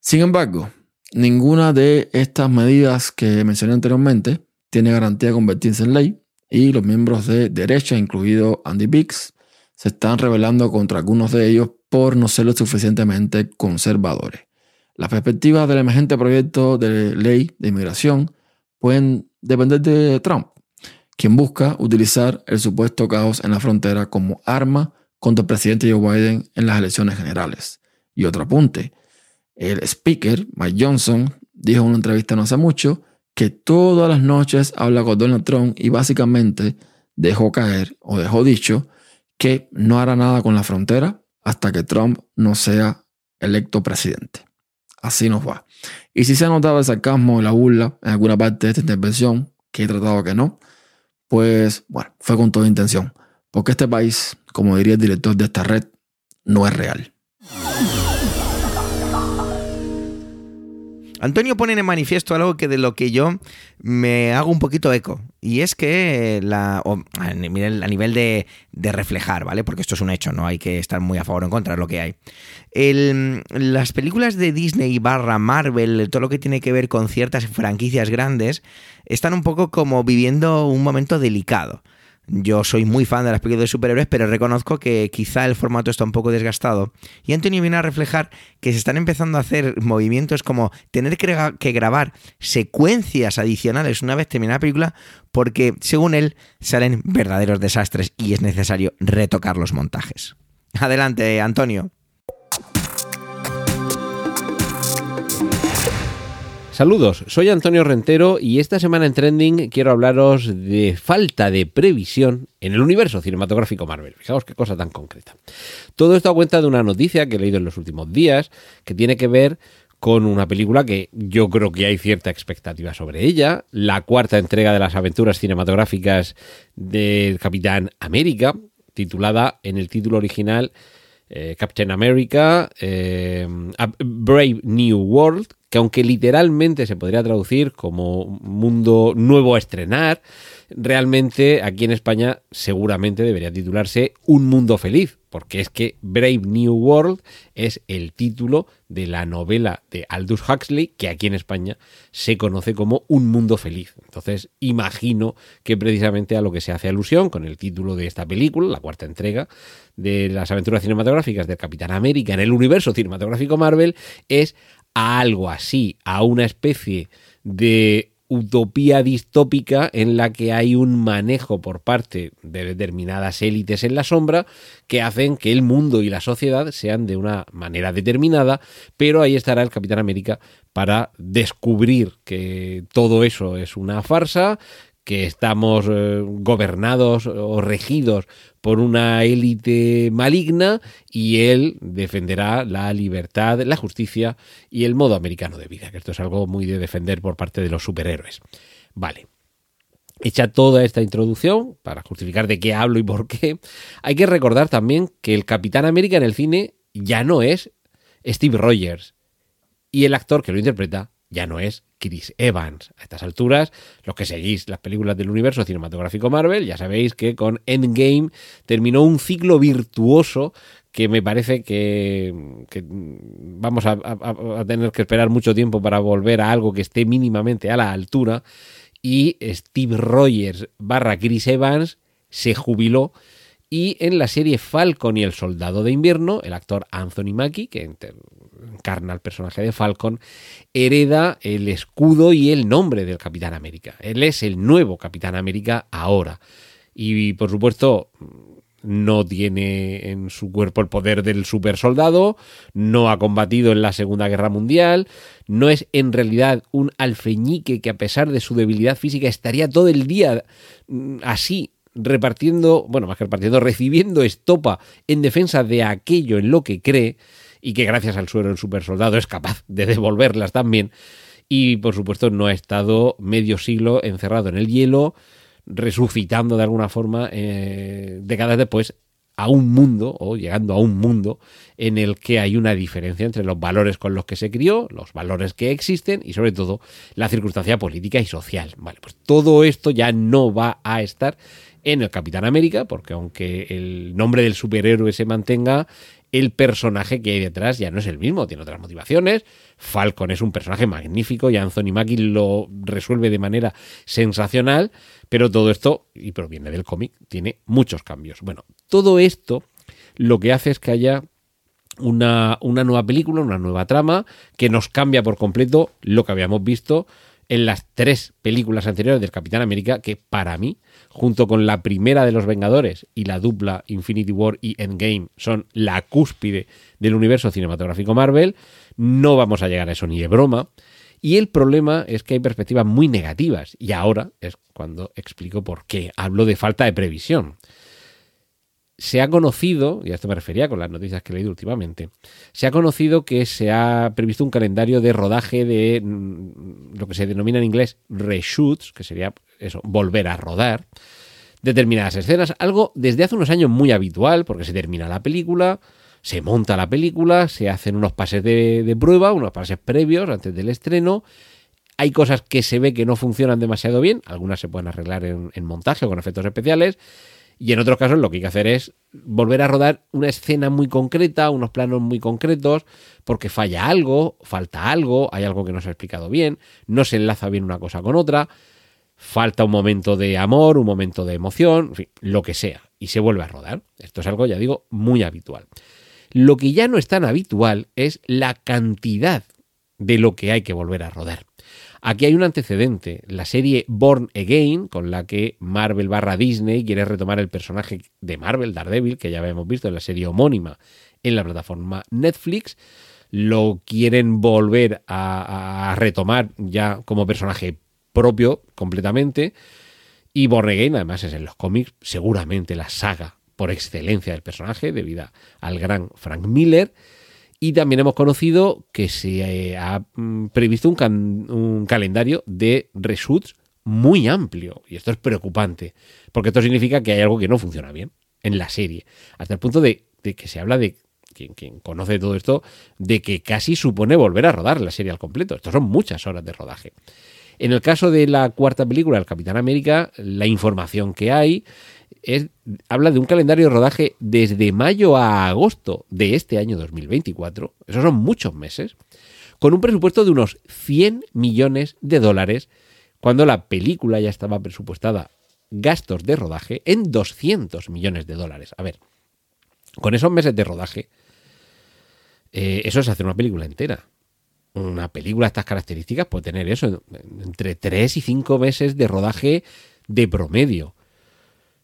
Sin embargo, ninguna de estas medidas que mencioné anteriormente tiene garantía de convertirse en ley y los miembros de derecha, incluido Andy Biggs, se están rebelando contra algunos de ellos por no ser lo suficientemente conservadores. Las perspectivas del emergente proyecto de ley de inmigración pueden depender de Trump, quien busca utilizar el supuesto caos en la frontera como arma contra el presidente Joe Biden en las elecciones generales. Y otro apunte, el speaker, Mike Johnson, dijo en una entrevista no hace mucho que todas las noches habla con Donald Trump y básicamente dejó caer o dejó dicho que no hará nada con la frontera hasta que Trump no sea electo presidente. Así nos va. Y si se ha notado el sarcasmo y la burla en alguna parte de esta intervención, que he tratado que no, pues bueno, fue con toda intención. Porque este país, como diría el director de esta red, no es real. Antonio pone en manifiesto algo que de lo que yo me hago un poquito eco. Y es que la, a nivel, de, reflejar, ¿vale? Porque esto es un hecho, no hay que estar muy a favor o en contra de lo que hay. las películas de Disney barra Marvel, todo lo que tiene que ver con ciertas franquicias grandes, están un poco como viviendo un momento delicado. Yo soy muy fan de las películas de superhéroes, pero reconozco que quizá el formato está un poco desgastado. Y Antonio viene a reflejar que se están empezando a hacer movimientos como tener que, grabar secuencias adicionales una vez terminada la película, porque según él salen verdaderos desastres y es necesario retocar los montajes. Adelante, Antonio. Saludos, soy Antonio Rentero y esta semana en Trending quiero hablaros de falta de previsión en el universo cinematográfico Marvel. Fijaos qué cosa tan concreta. Todo esto a cuenta de una noticia que he leído en los últimos días que tiene que ver con una película que yo creo que hay cierta expectativa sobre ella, la cuarta entrega de las aventuras cinematográficas del Capitán América, titulada en el título original eh, Captain America, eh, Brave New World, que aunque literalmente se podría traducir como mundo nuevo a estrenar, realmente aquí en España seguramente debería titularse Un mundo feliz, porque es que Brave New World es el título de la novela de Aldous Huxley, que aquí en España se conoce como Un mundo feliz. Entonces imagino que precisamente a lo que se hace alusión con el título de esta película, la cuarta entrega de las aventuras cinematográficas del Capitán América en el universo cinematográfico Marvel, es a algo así, a una especie de utopía distópica en la que hay un manejo por parte de determinadas élites en la sombra que hacen que el mundo y la sociedad sean de una manera determinada, pero ahí estará el Capitán América para descubrir que todo eso es una farsa, que estamos eh, gobernados o regidos por una élite maligna y él defenderá la libertad, la justicia y el modo americano de vida, que esto es algo muy de defender por parte de los superhéroes. Vale. Hecha toda esta introducción, para justificar de qué hablo y por qué, hay que recordar también que el Capitán América en el cine ya no es Steve Rogers y el actor que lo interpreta ya no es Chris Evans. A estas alturas, los que seguís las películas del universo cinematográfico Marvel, ya sabéis que con Endgame terminó un ciclo virtuoso que me parece que, vamos a, a, tener que esperar mucho tiempo para volver a algo que esté mínimamente a la altura. Y Steve Rogers barra Chris Evans se jubiló y en la serie Falcon y el Soldado de Invierno, el actor Anthony Mackie, que encarna al personaje de Falcon, hereda el escudo y el nombre del Capitán América. Él es el nuevo Capitán América ahora. Y por supuesto, no tiene en su cuerpo el poder del super soldado, no ha combatido en la Segunda Guerra Mundial, no es en realidad un alfeñique que a pesar de su debilidad física estaría todo el día mm, así repartiendo, bueno, más que repartiendo, recibiendo estopa en defensa de aquello en lo que cree y que gracias al suero el super soldado es capaz de devolverlas también. Y por supuesto no ha estado medio siglo encerrado en el hielo, resucitando de alguna forma eh, décadas después a un mundo o llegando a un mundo en el que hay una diferencia entre los valores con los que se crió, los valores que existen y sobre todo la circunstancia política y social. Vale, pues todo esto ya no va a estar en el Capitán América, porque aunque el nombre del superhéroe se mantenga, el personaje que hay detrás ya no es el mismo, tiene otras motivaciones. Falcon es un personaje magnífico y Anthony Mackie lo resuelve de manera sensacional, pero todo esto, y proviene del cómic, tiene muchos cambios. Bueno, todo esto lo que hace es que haya una, una nueva película, una nueva trama, que nos cambia por completo lo que habíamos visto en las tres películas anteriores del Capitán América, que para mí, junto con la primera de los Vengadores y la dupla Infinity War y Endgame, son la cúspide del universo cinematográfico Marvel, no vamos a llegar a eso ni de broma. Y el problema es que hay perspectivas muy negativas, y ahora es cuando explico por qué. Hablo de falta de previsión se ha conocido, y a esto me refería con las noticias que he leído últimamente, se ha conocido que se ha previsto un calendario de rodaje de mm, lo que se denomina en inglés reshoots, que sería eso, volver a rodar determinadas escenas, algo desde hace unos años muy habitual, porque se termina la película, se monta la película, se hacen unos pases de, prueba, unos pases previos antes del estreno, hay cosas que se ve que no funcionan demasiado bien, algunas se pueden arreglar en, en montaje o con efectos especiales, y en otros casos lo que hay que hacer es volver a rodar una escena muy concreta, unos planos muy concretos, porque falla algo, falta algo, hay algo que no se ha explicado bien, no se enlaza bien una cosa con otra, falta un momento de amor, un momento de emoción, lo que sea, y se vuelve a rodar. Esto es algo, ya digo, muy habitual. Lo que ya no es tan habitual es la cantidad de lo que hay que volver a rodar. Aquí hay un antecedente, la serie Born Again, con la que Marvel barra Disney quiere retomar el personaje de Marvel, Daredevil, que ya habíamos visto en la serie homónima en la plataforma Netflix. Lo quieren volver a, retomar ya como personaje propio completamente. Y Born Again, además, es en los cómics seguramente la saga por excelencia del personaje, debido al gran Frank Miller. Y también hemos conocido que se eh, ha mm, previsto un, calendario de reshoots muy amplio. Y esto es preocupante, porque esto significa que hay algo que no funciona bien en la serie. Hasta el punto de, que se habla de, quien, quien, conoce todo esto, de que casi supone volver a rodar la serie al completo. Esto son muchas horas de rodaje. En el caso de la cuarta película, El Capitán América, la información que hay habla de un calendario de rodaje desde mayo a agosto de este año 2024, esos son muchos meses, con un presupuesto de unos 100 millones de dólares, cuando la película ya estaba presupuestada gastos de rodaje en 200 millones de dólares. A ver, con esos meses de rodaje, eh, eso es hacer una película entera. Una película de estas características puede tener eso, entre 3 y 5 meses de rodaje de promedio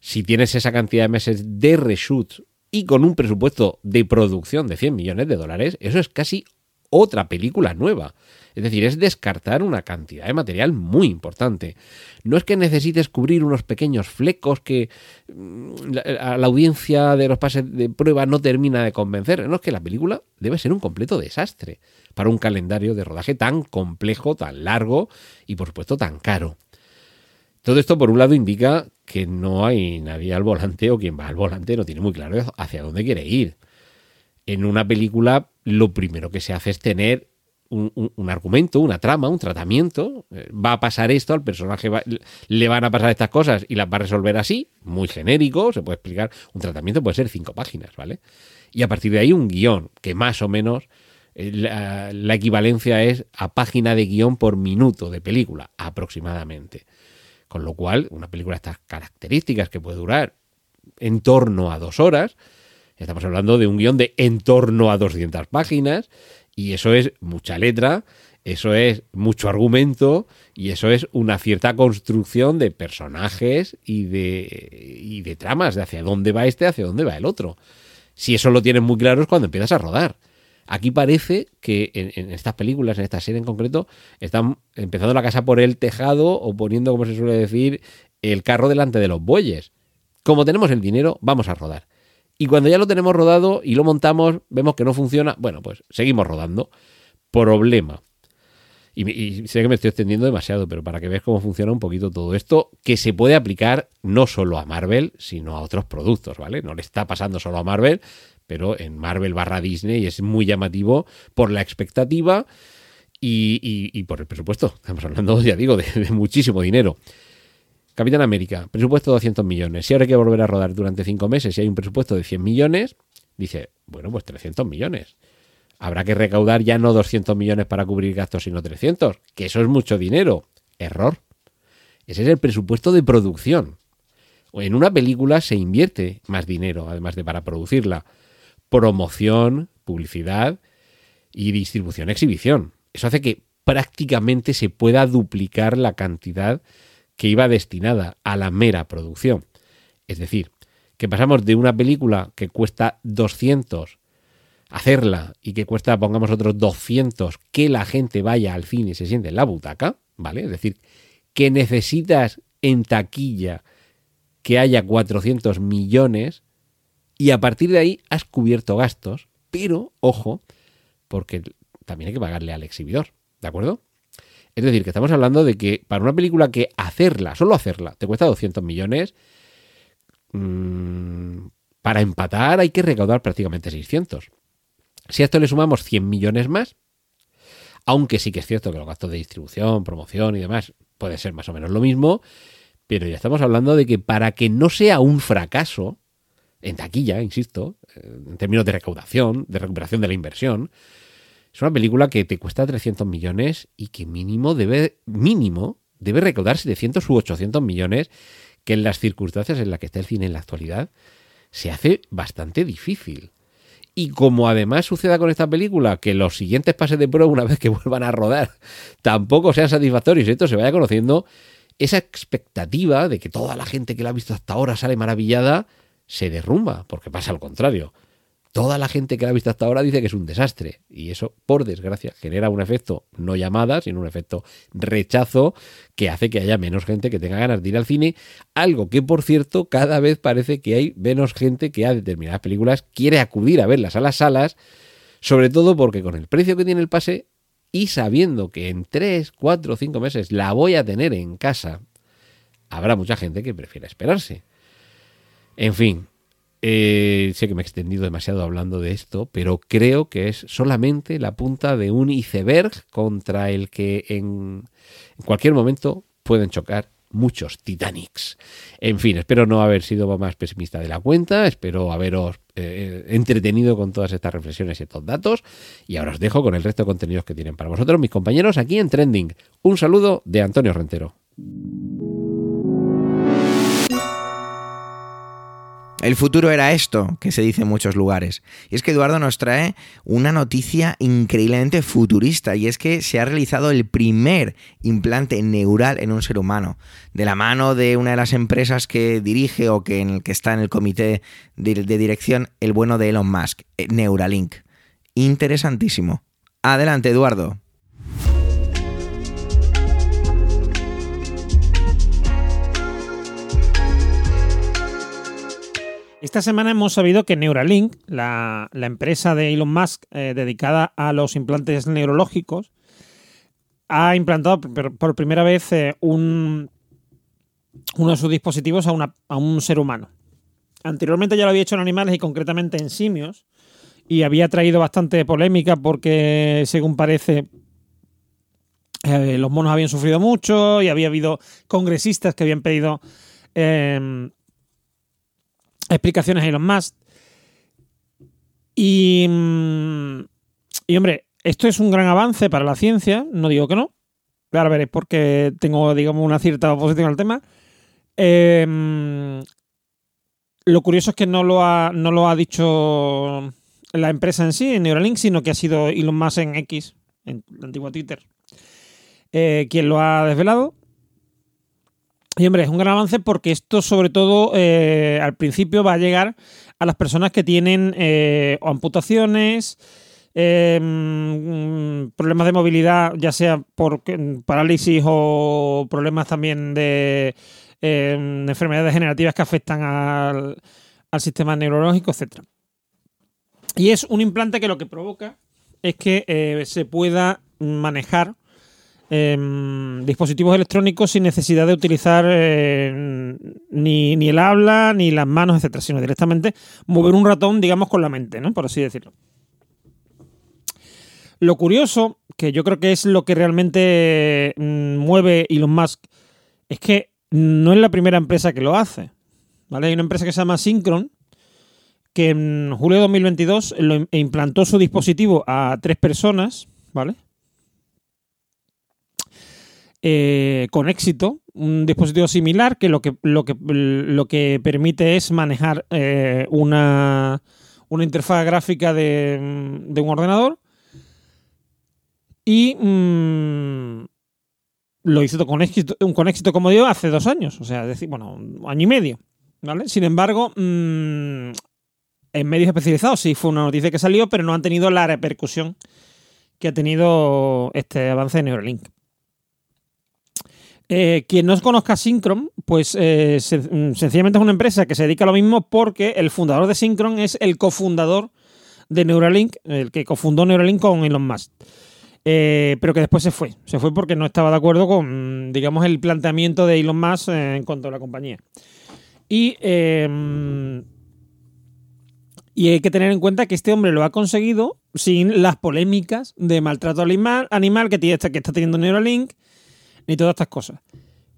si tienes esa cantidad de meses de reshoot y con un presupuesto de producción de 100 millones de dólares, eso es casi otra película nueva. Es decir, es descartar una cantidad de material muy importante. No es que necesites cubrir unos pequeños flecos que mm, a la audiencia de los pases de prueba no termina de convencer. No es que la película debe ser un completo desastre para un calendario de rodaje tan complejo, tan largo y por supuesto tan caro. Todo esto, por un lado, indica que no hay nadie al volante o quien va al volante no tiene muy claro hacia dónde quiere ir. En una película, lo primero que se hace es tener un, argumento, una trama, un tratamiento. Eh, va a pasar esto, al personaje le van a pasar estas cosas y las va a resolver así, muy genérico, se puede explicar. Un tratamiento puede ser cinco páginas, ¿vale? Y a partir de ahí un guion, que más o menos eh, la equivalencia es a página de guion por minuto de película, aproximadamente. Con lo cual, una película de estas características que puede durar en torno a dos horas, estamos hablando de un guion de en torno a 200 páginas, y eso es mucha letra, eso es mucho argumento y eso es una cierta construcción de personajes y de, y de tramas, de hacia dónde va este, hacia dónde va el otro. Si eso lo tienes muy claro es cuando empiezas a rodar. Aquí parece que en, estas películas, en esta serie en concreto, están empezando la casa por el tejado o poniendo, como se suele decir, el carro delante de los bueyes. Como tenemos el dinero, vamos a rodar. Y cuando ya lo tenemos rodado y lo montamos, vemos que no funciona, bueno, pues seguimos rodando. Problema. Y, y, sé que me estoy extendiendo demasiado, pero para que veas cómo funciona un poquito todo esto, que se puede aplicar no solo a Marvel, sino a otros productos, ¿vale? No le está pasando solo a Marvel, pero en Marvel barra Disney es muy llamativo por la expectativa y, por el presupuesto. Estamos hablando, ya digo, de, muchísimo dinero. Capitán América, presupuesto de 200 millones. Si ahora hay que volver a rodar durante 5 meses y hay un presupuesto de 100 millones, dice, bueno, pues 300 millones habrá que recaudar ya no 200 millones para cubrir gastos, sino 300, que eso es mucho dinero. Error. Ese es el presupuesto de producción. En una película se invierte más dinero, además de para producirla. Promoción, publicidad y distribución, exhibición. Eso hace que prácticamente se pueda duplicar la cantidad que iba destinada a la mera producción. Es decir, que pasamos de una película que cuesta 200 hacerla y que cuesta, pongamos otros 200, que la gente vaya al cine y se siente en la butaca, ¿vale? Es decir, que necesitas en taquilla que haya 400 millones y a partir de ahí has cubierto gastos, pero ojo, porque también hay que pagarle al exhibidor, ¿de acuerdo? Es decir, que estamos hablando de que para una película que hacerla, solo hacerla, te cuesta 200 millones, mmm, para empatar hay que recaudar prácticamente 600. Si a esto le sumamos 100 millones más, aunque sí que es cierto que los gastos de distribución, promoción y demás puede ser más o menos lo mismo, pero ya estamos hablando de que para que no sea un fracaso, en taquilla, insisto, en términos de recaudación, de recuperación de la inversión, es una película que te cuesta 300 millones y que mínimo debe, mínimo, debe recaudar 700 u 800 millones, que en las circunstancias en las que está el cine en la actualidad se hace bastante difícil. Y como además suceda con esta película, que los siguientes pases de prueba, una vez que (laughs) vuelvan a rodar, tampoco sean satisfactorios y esto se vaya conociendo, esa expectativa de que toda la gente que la ha visto hasta ahora sale maravillada, se derrumba, porque pasa al contrario. Toda la gente que la ha visto hasta ahora dice que es un desastre. Y eso, por desgracia, genera un efecto no llamada, sino un efecto rechazo que hace que haya menos gente que tenga ganas de ir al cine. Algo que, por cierto, cada vez parece que hay menos gente que a determinadas películas quiere acudir a verlas a las salas, sobre todo porque con el precio que tiene el pase y sabiendo que en 3, 4 o 5 meses la voy a tener en casa, habrá mucha gente que prefiera esperarse. En fin, eh, sé que me he extendido demasiado hablando de esto, pero creo que es solamente la punta de un iceberg contra el que en, cualquier momento pueden chocar muchos Titanics. En fin, espero no haber sido más pesimista de la cuenta, espero haberos eh, entretenido con todas estas reflexiones y estos datos, y ahora os dejo con el resto de contenidos que tienen para vosotros mis compañeros aquí en Trending. Un saludo de Antonio Rentero. El futuro era esto, que se dice en muchos lugares. Y es que Eduardo nos trae una noticia increíblemente futurista, y es que se ha realizado el primer implante neural en un ser humano, de la mano de una de las empresas que dirige o que, en el que está en el comité de, de dirección, el bueno de Elon Musk, eh, Neuralink. Interesantísimo. Adelante, Eduardo. Esta semana hemos sabido que Neuralink, la, empresa de Elon Musk eh, dedicada a los implantes neurológicos, ha implantado por, primera vez eh, un, uno de sus dispositivos a, un ser humano. Anteriormente ya lo había hecho en animales y concretamente en simios, y había traído bastante polémica porque, según parece, eh, los monos habían sufrido mucho y había habido congresistas que habían pedido explicaciones a Elon Musk. Y, y hombre, esto es un gran avance para la ciencia, no digo que no. Ahora veréis porque tengo, digamos, una cierta oposición al tema. Em, lo curioso es que no lo, ha, no lo ha dicho la empresa en sí, en Neuralink, sino que ha sido Elon Musk en X, en la antigua Twitter, eh, quien lo ha desvelado. Y hombre, es un gran avance porque esto sobre todo eh, al principio va a llegar a las personas que tienen eh, amputaciones, em, problemas de movilidad, ya sea por parálisis o problemas también de, em, enfermedades degenerativas que afectan al, sistema neurológico, etc. Y es un implante que lo que provoca es que eh, se pueda manejar em, dispositivos electrónicos sin necesidad de utilizar eh, ni, ni el habla, ni las manos, etcétera, sino directamente mover un ratón, digamos, con la mente, ¿no? Por así decirlo. Lo curioso, que yo creo que es lo que realmente mm, mueve Elon Musk, es que no es la primera empresa que lo hace. ¿vale? Hay una empresa que se llama Synchron, que en julio de 2022 lo im- implantó su dispositivo a tres personas, ¿vale? Eh, con éxito, un dispositivo similar que lo que, lo que, lo que permite es manejar eh, una, una interfaz gráfica de, mm, de un ordenador y mm, lo hizo con éxito, con éxito, como digo, hace dos años, o sea, decir, bueno, un año y medio. Sin embargo, mm, en medios especializados sí fue una noticia que salió, pero no han tenido la repercusión que ha tenido este avance de Neuralink. Eh, quien no conozca Synchron, pues eh, mm, sencillamente es una empresa que se dedica a lo mismo porque el fundador de Synchron es el cofundador de Neuralink, el que cofundó Neuralink con Elon Musk. Eh, pero que después se fue. Se fue porque no estaba de acuerdo con, digamos, el planteamiento de Elon Musk en cuanto a la compañía. Y, eh, y hay que tener en cuenta que este hombre lo ha conseguido sin las polémicas de maltrato animal, animal que, tiene, que está teniendo Neuralink, ni todas estas cosas.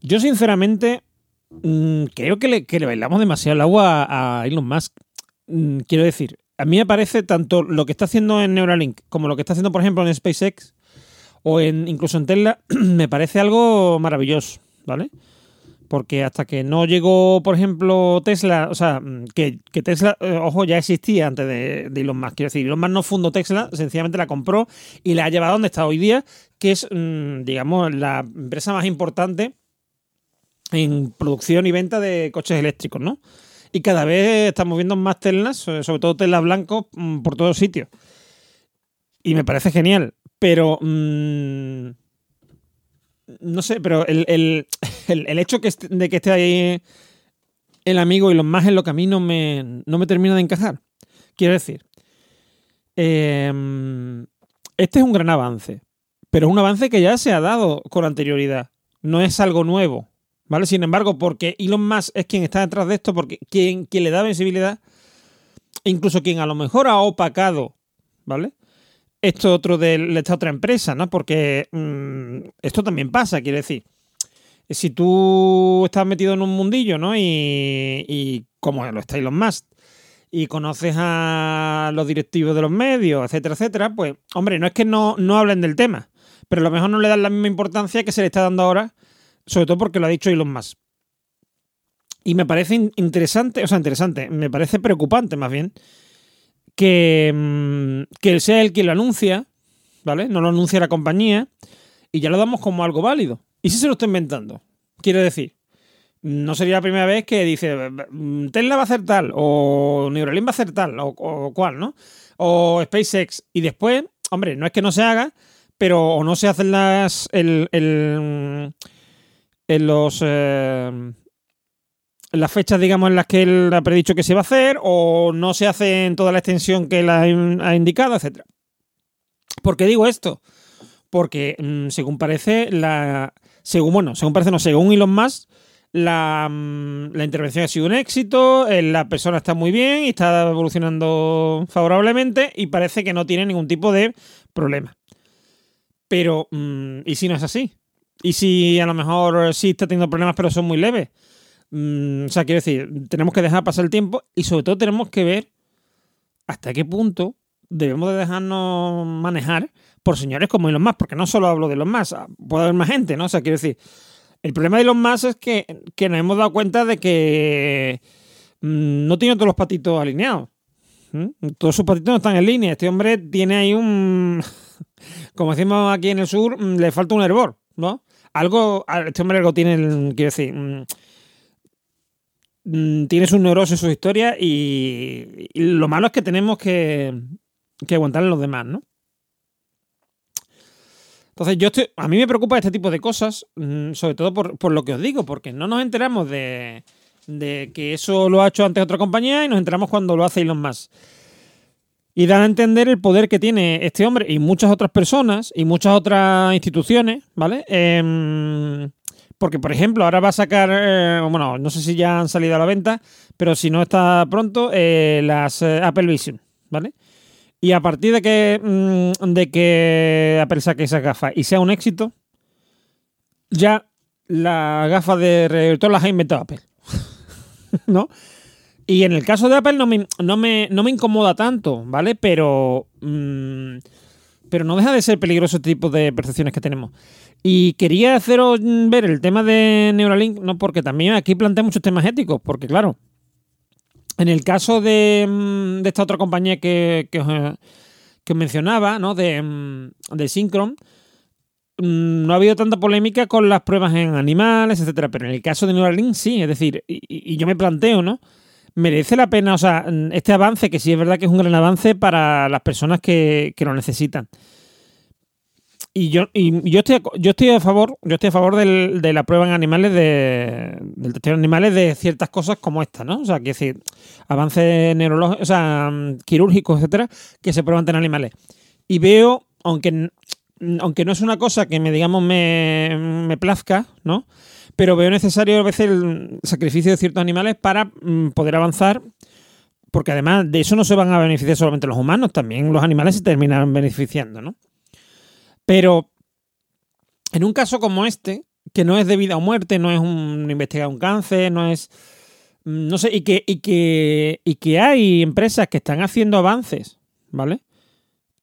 Yo, sinceramente, mm, creo que le, que le bailamos demasiado el agua a, Elon Musk. Mm, quiero decir, a mí me parece tanto lo que está haciendo en Neuralink como lo que está haciendo, por ejemplo, en SpaceX o en, incluso en Tesla, (clears throat) me parece algo maravilloso, ¿vale? Porque hasta que no llegó, por ejemplo, Tesla, o sea, mm, que, Tesla, eh, ojo, ya existía antes de, de Elon Musk. Quiero decir, Elon Musk no fundó Tesla, sencillamente la compró y la ha llevado donde está hoy día, que es, mm, digamos, la empresa más importante en producción y venta de coches eléctricos, ¿no? Y cada vez estamos viendo más Teslas, sobre todo Teslas blancos, mm, por todos sitios. Y me parece genial. Pero. no sé, pero el- el- hecho que de que esté ahí el amigo y los más en lo que a mí no me, no me termina de encajar. Quiero decir. em, este es un gran avance. Pero es un avance que ya se ha dado con anterioridad. No es algo nuevo. ¿Vale? Sin embargo, porque Elon Musk es quien está detrás de esto, porque quien, quien le da visibilidad, incluso quien a lo mejor ha opacado, ¿vale? Esto otro de esta otra empresa, ¿no? Porque mm, esto también pasa, quiero decir. Si tú estás metido en un mundillo, ¿no? Y, y como lo está Elon Musk, y conoces a los directivos de los medios, etcétera, etcétera, pues, hombre, no es que no, no hablen del tema, pero a lo mejor no le dan la misma importancia que se le está dando ahora sobre todo porque lo ha dicho Elon Musk. Y me parece in- interesante, o sea, interesante, me parece preocupante más bien, que, mm, que él sea el quien lo anuncia, ¿vale? No lo anuncia la compañía y ya lo damos como algo válido. ¿Y si se lo está inventando? Quiero decir, no sería la primera vez que dice Tesla va a hacer tal, o Neuralink va a hacer tal, o, o cual, ¿no? O SpaceX. Y después, hombre, no es que no se haga, pero o no se hacen las. El, en los. eh, en las fechas, digamos, en las que él ha predicho que se va a hacer, o no se hace en toda la extensión que él ha indicado, etcétera. ¿Por qué digo esto? Porque, mm, según parece, la. Según, bueno, según parece, no, según Elon Musk, la, mm, la intervención ha sido un éxito, eh, la persona está muy bien y está evolucionando favorablemente y parece que no tiene ningún tipo de problema. Pero, mm, ¿y si no es así? ¿Y si a lo mejor sí está teniendo problemas pero son muy leves? Mm, o sea, quiero decir, tenemos que dejar pasar el tiempo y sobre todo tenemos que ver hasta qué punto debemos de dejarnos manejar por señores como Elon Musk, porque no solo hablo de Elon Musk, ah, puede haber más gente, ¿no? O sea, quiero decir, el problema de Elon Musk es que, que nos hemos dado cuenta de que mm, no tiene todos los patitos alineados. ¿Mm? Todos sus patitos no están en línea. Este hombre tiene ahí un... (laughs) Como decimos aquí en el sur, mm, le falta un hervor, ¿no? Algo, este hombre algo tiene, el- quiero decir, mm, mm, tiene sus neurosis, sus historias y, y lo malo es que tenemos que, que aguantarle a los demás, ¿no? Entonces, yo estoy, a mí me preocupa este tipo de cosas, mm, sobre todo por, por lo que os digo, porque no nos enteramos de, de que eso lo ha hecho antes otra compañía y nos enteramos cuando lo hace Elon Musk. y dan a entender el poder que tiene este hombre y muchas otras personas y muchas otras instituciones, ¿vale? Em, porque, por ejemplo, ahora va a sacar, eh, bueno, no sé si ya han salido a la venta, pero si no está pronto, eh, las eh, Apple Vision, ¿vale? Y a partir de que, mm, de que Apple saque esa gafa y sea un éxito, ya la gafa de reductor las ha inventado Apple. (laughs) ¿No? Y en el caso de Apple no me, no me, no me incomoda tanto, ¿vale? Pero. mm, pero no deja de ser peligroso este tipo de percepciones que tenemos. Y quería haceros ver el tema de Neuralink, no porque también aquí plantea muchos temas éticos, porque claro, en el caso de, mm, de esta otra compañía que, que, os, que mencionaba, ¿no? De, mm, de Synchron, mm, no ha habido tanta polémica con las pruebas en animales, etcétera. Pero en el caso de Neuralink sí, es decir, y, y yo me planteo, ¿no? merece la pena, o sea, este avance, que sí es verdad que es un gran avance para las personas que, que lo necesitan. Y yo, y yo estoy yo estoy a favor, yo estoy a favor del- de la prueba en animales de, del testeo en animales de ciertas cosas como esta, ¿no? O sea, que decir, avances neurológicos, o sea, mm, quirúrgicos, etcétera, que se prueban en animales. Y veo, aunque, aunque no es una cosa que me, digamos, me, me plazca, ¿no? Pero veo necesario a veces el sacrificio de ciertos animales para mm, poder avanzar porque además de eso no se van a beneficiar solamente los humanos, también los animales se terminan beneficiando, ¿no? Pero en un caso como este, que no es de vida o muerte, no es un investigar un cáncer, no es. mm, No sé, y que, y que, y que hay empresas que están haciendo avances, ¿vale?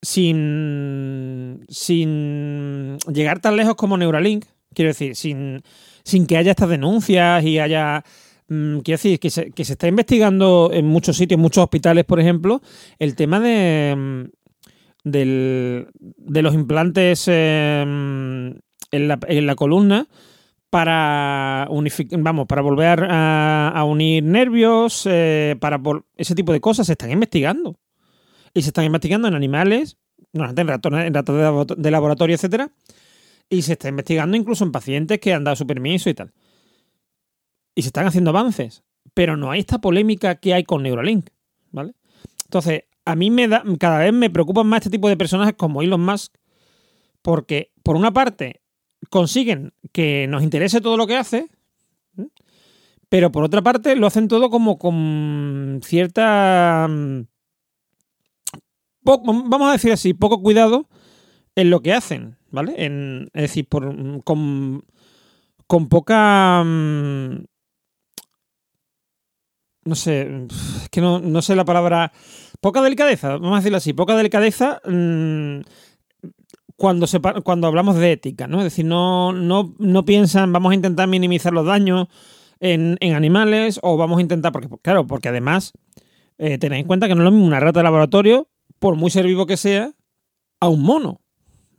Sin, sin llegar tan lejos como Neuralink, quiero decir, sin, sin que haya estas denuncias y haya Mm, quiero decir que se, que se está investigando en muchos sitios, muchos hospitales, por ejemplo, el tema de, mm, del- de los implantes eh, en, la, columna para vamos, para volver a, unir nervios, eh, para ese tipo de cosas se están investigando. Y se están investigando en animales, en ratones, en ratos de laboratorio, etcétera. Y se está investigando incluso en pacientes que han dado su permiso y tal y se están haciendo avances, pero no hay esta polémica que hay con Neuralink, ¿vale? Entonces, a mí me da, cada vez me preocupan más este tipo de personajes como Elon Musk, porque por una parte consiguen que nos interese todo lo que hace, ¿eh? pero por otra parte lo hacen todo como con cierta, mm, po- vamos a decir así, poco cuidado en lo que hacen, ¿vale? En, es decir, por, con, con poca mm, no sé, que no, no sé la palabra. Poca delicadeza, vamos a decirlo así, poca delicadeza mm, cuando, se, cuando hablamos de ética, ¿no? Es decir, no, no, no piensan, vamos a intentar minimizar los daños en, en animales o vamos a intentar, porque claro, porque además, eh, tened en cuenta que no es lo mismo una rata de laboratorio, por muy ser vivo que sea, a un mono,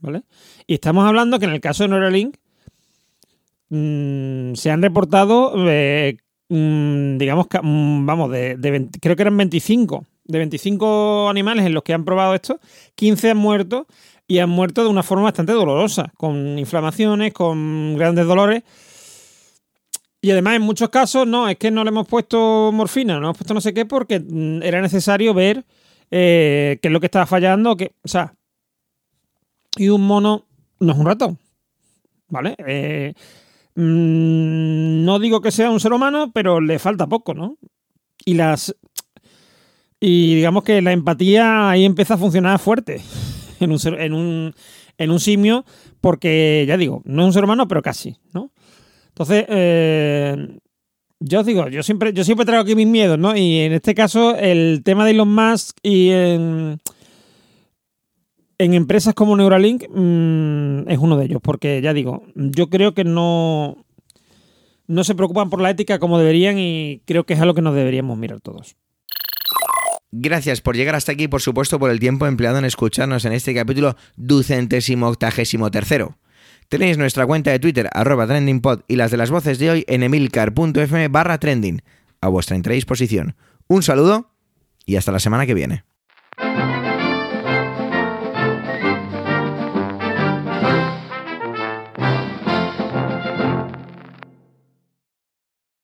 ¿vale? Y estamos hablando que en el caso de Neuralink mm, se han reportado eh, mm, digamos, que, mm, vamos, de, de 20 creo que eran 25, de 25 animales en los que han probado esto, 15 han muerto y han muerto de una forma bastante dolorosa, con inflamaciones, con grandes dolores. Y además, en muchos casos, no, es que no le hemos puesto morfina, no hemos puesto no sé qué, porque mm, era necesario ver eh, qué es lo que estaba fallando, que, o sea, y un mono no es un ratón, ¿vale? Eh, Mm, no digo que sea un ser humano, pero le falta poco, ¿no? Y las. Y digamos que la empatía ahí empieza a funcionar fuerte (laughs) en un, en un, en un simio, porque ya digo, no es un ser humano, pero casi, ¿no? Entonces, eh, yo os digo, yo siempre, yo siempre traigo aquí mis miedos, ¿no? Y en este caso, el tema de Elon Musk y en empresas como Neuralink mm, es uno de ellos, porque ya digo, yo creo que no, no se preocupan por la ética como deberían y creo que es algo que nos deberíamos mirar todos. Gracias por llegar hasta aquí por supuesto por el tiempo empleado en escucharnos en este capítulo ducentésimo octagésimo tercero. Tenéis nuestra cuenta de Twitter, arroba trendingpod, y las de las voces de hoy en emilcar.fm barra trending, a vuestra entera disposición. Un saludo y hasta la semana que viene.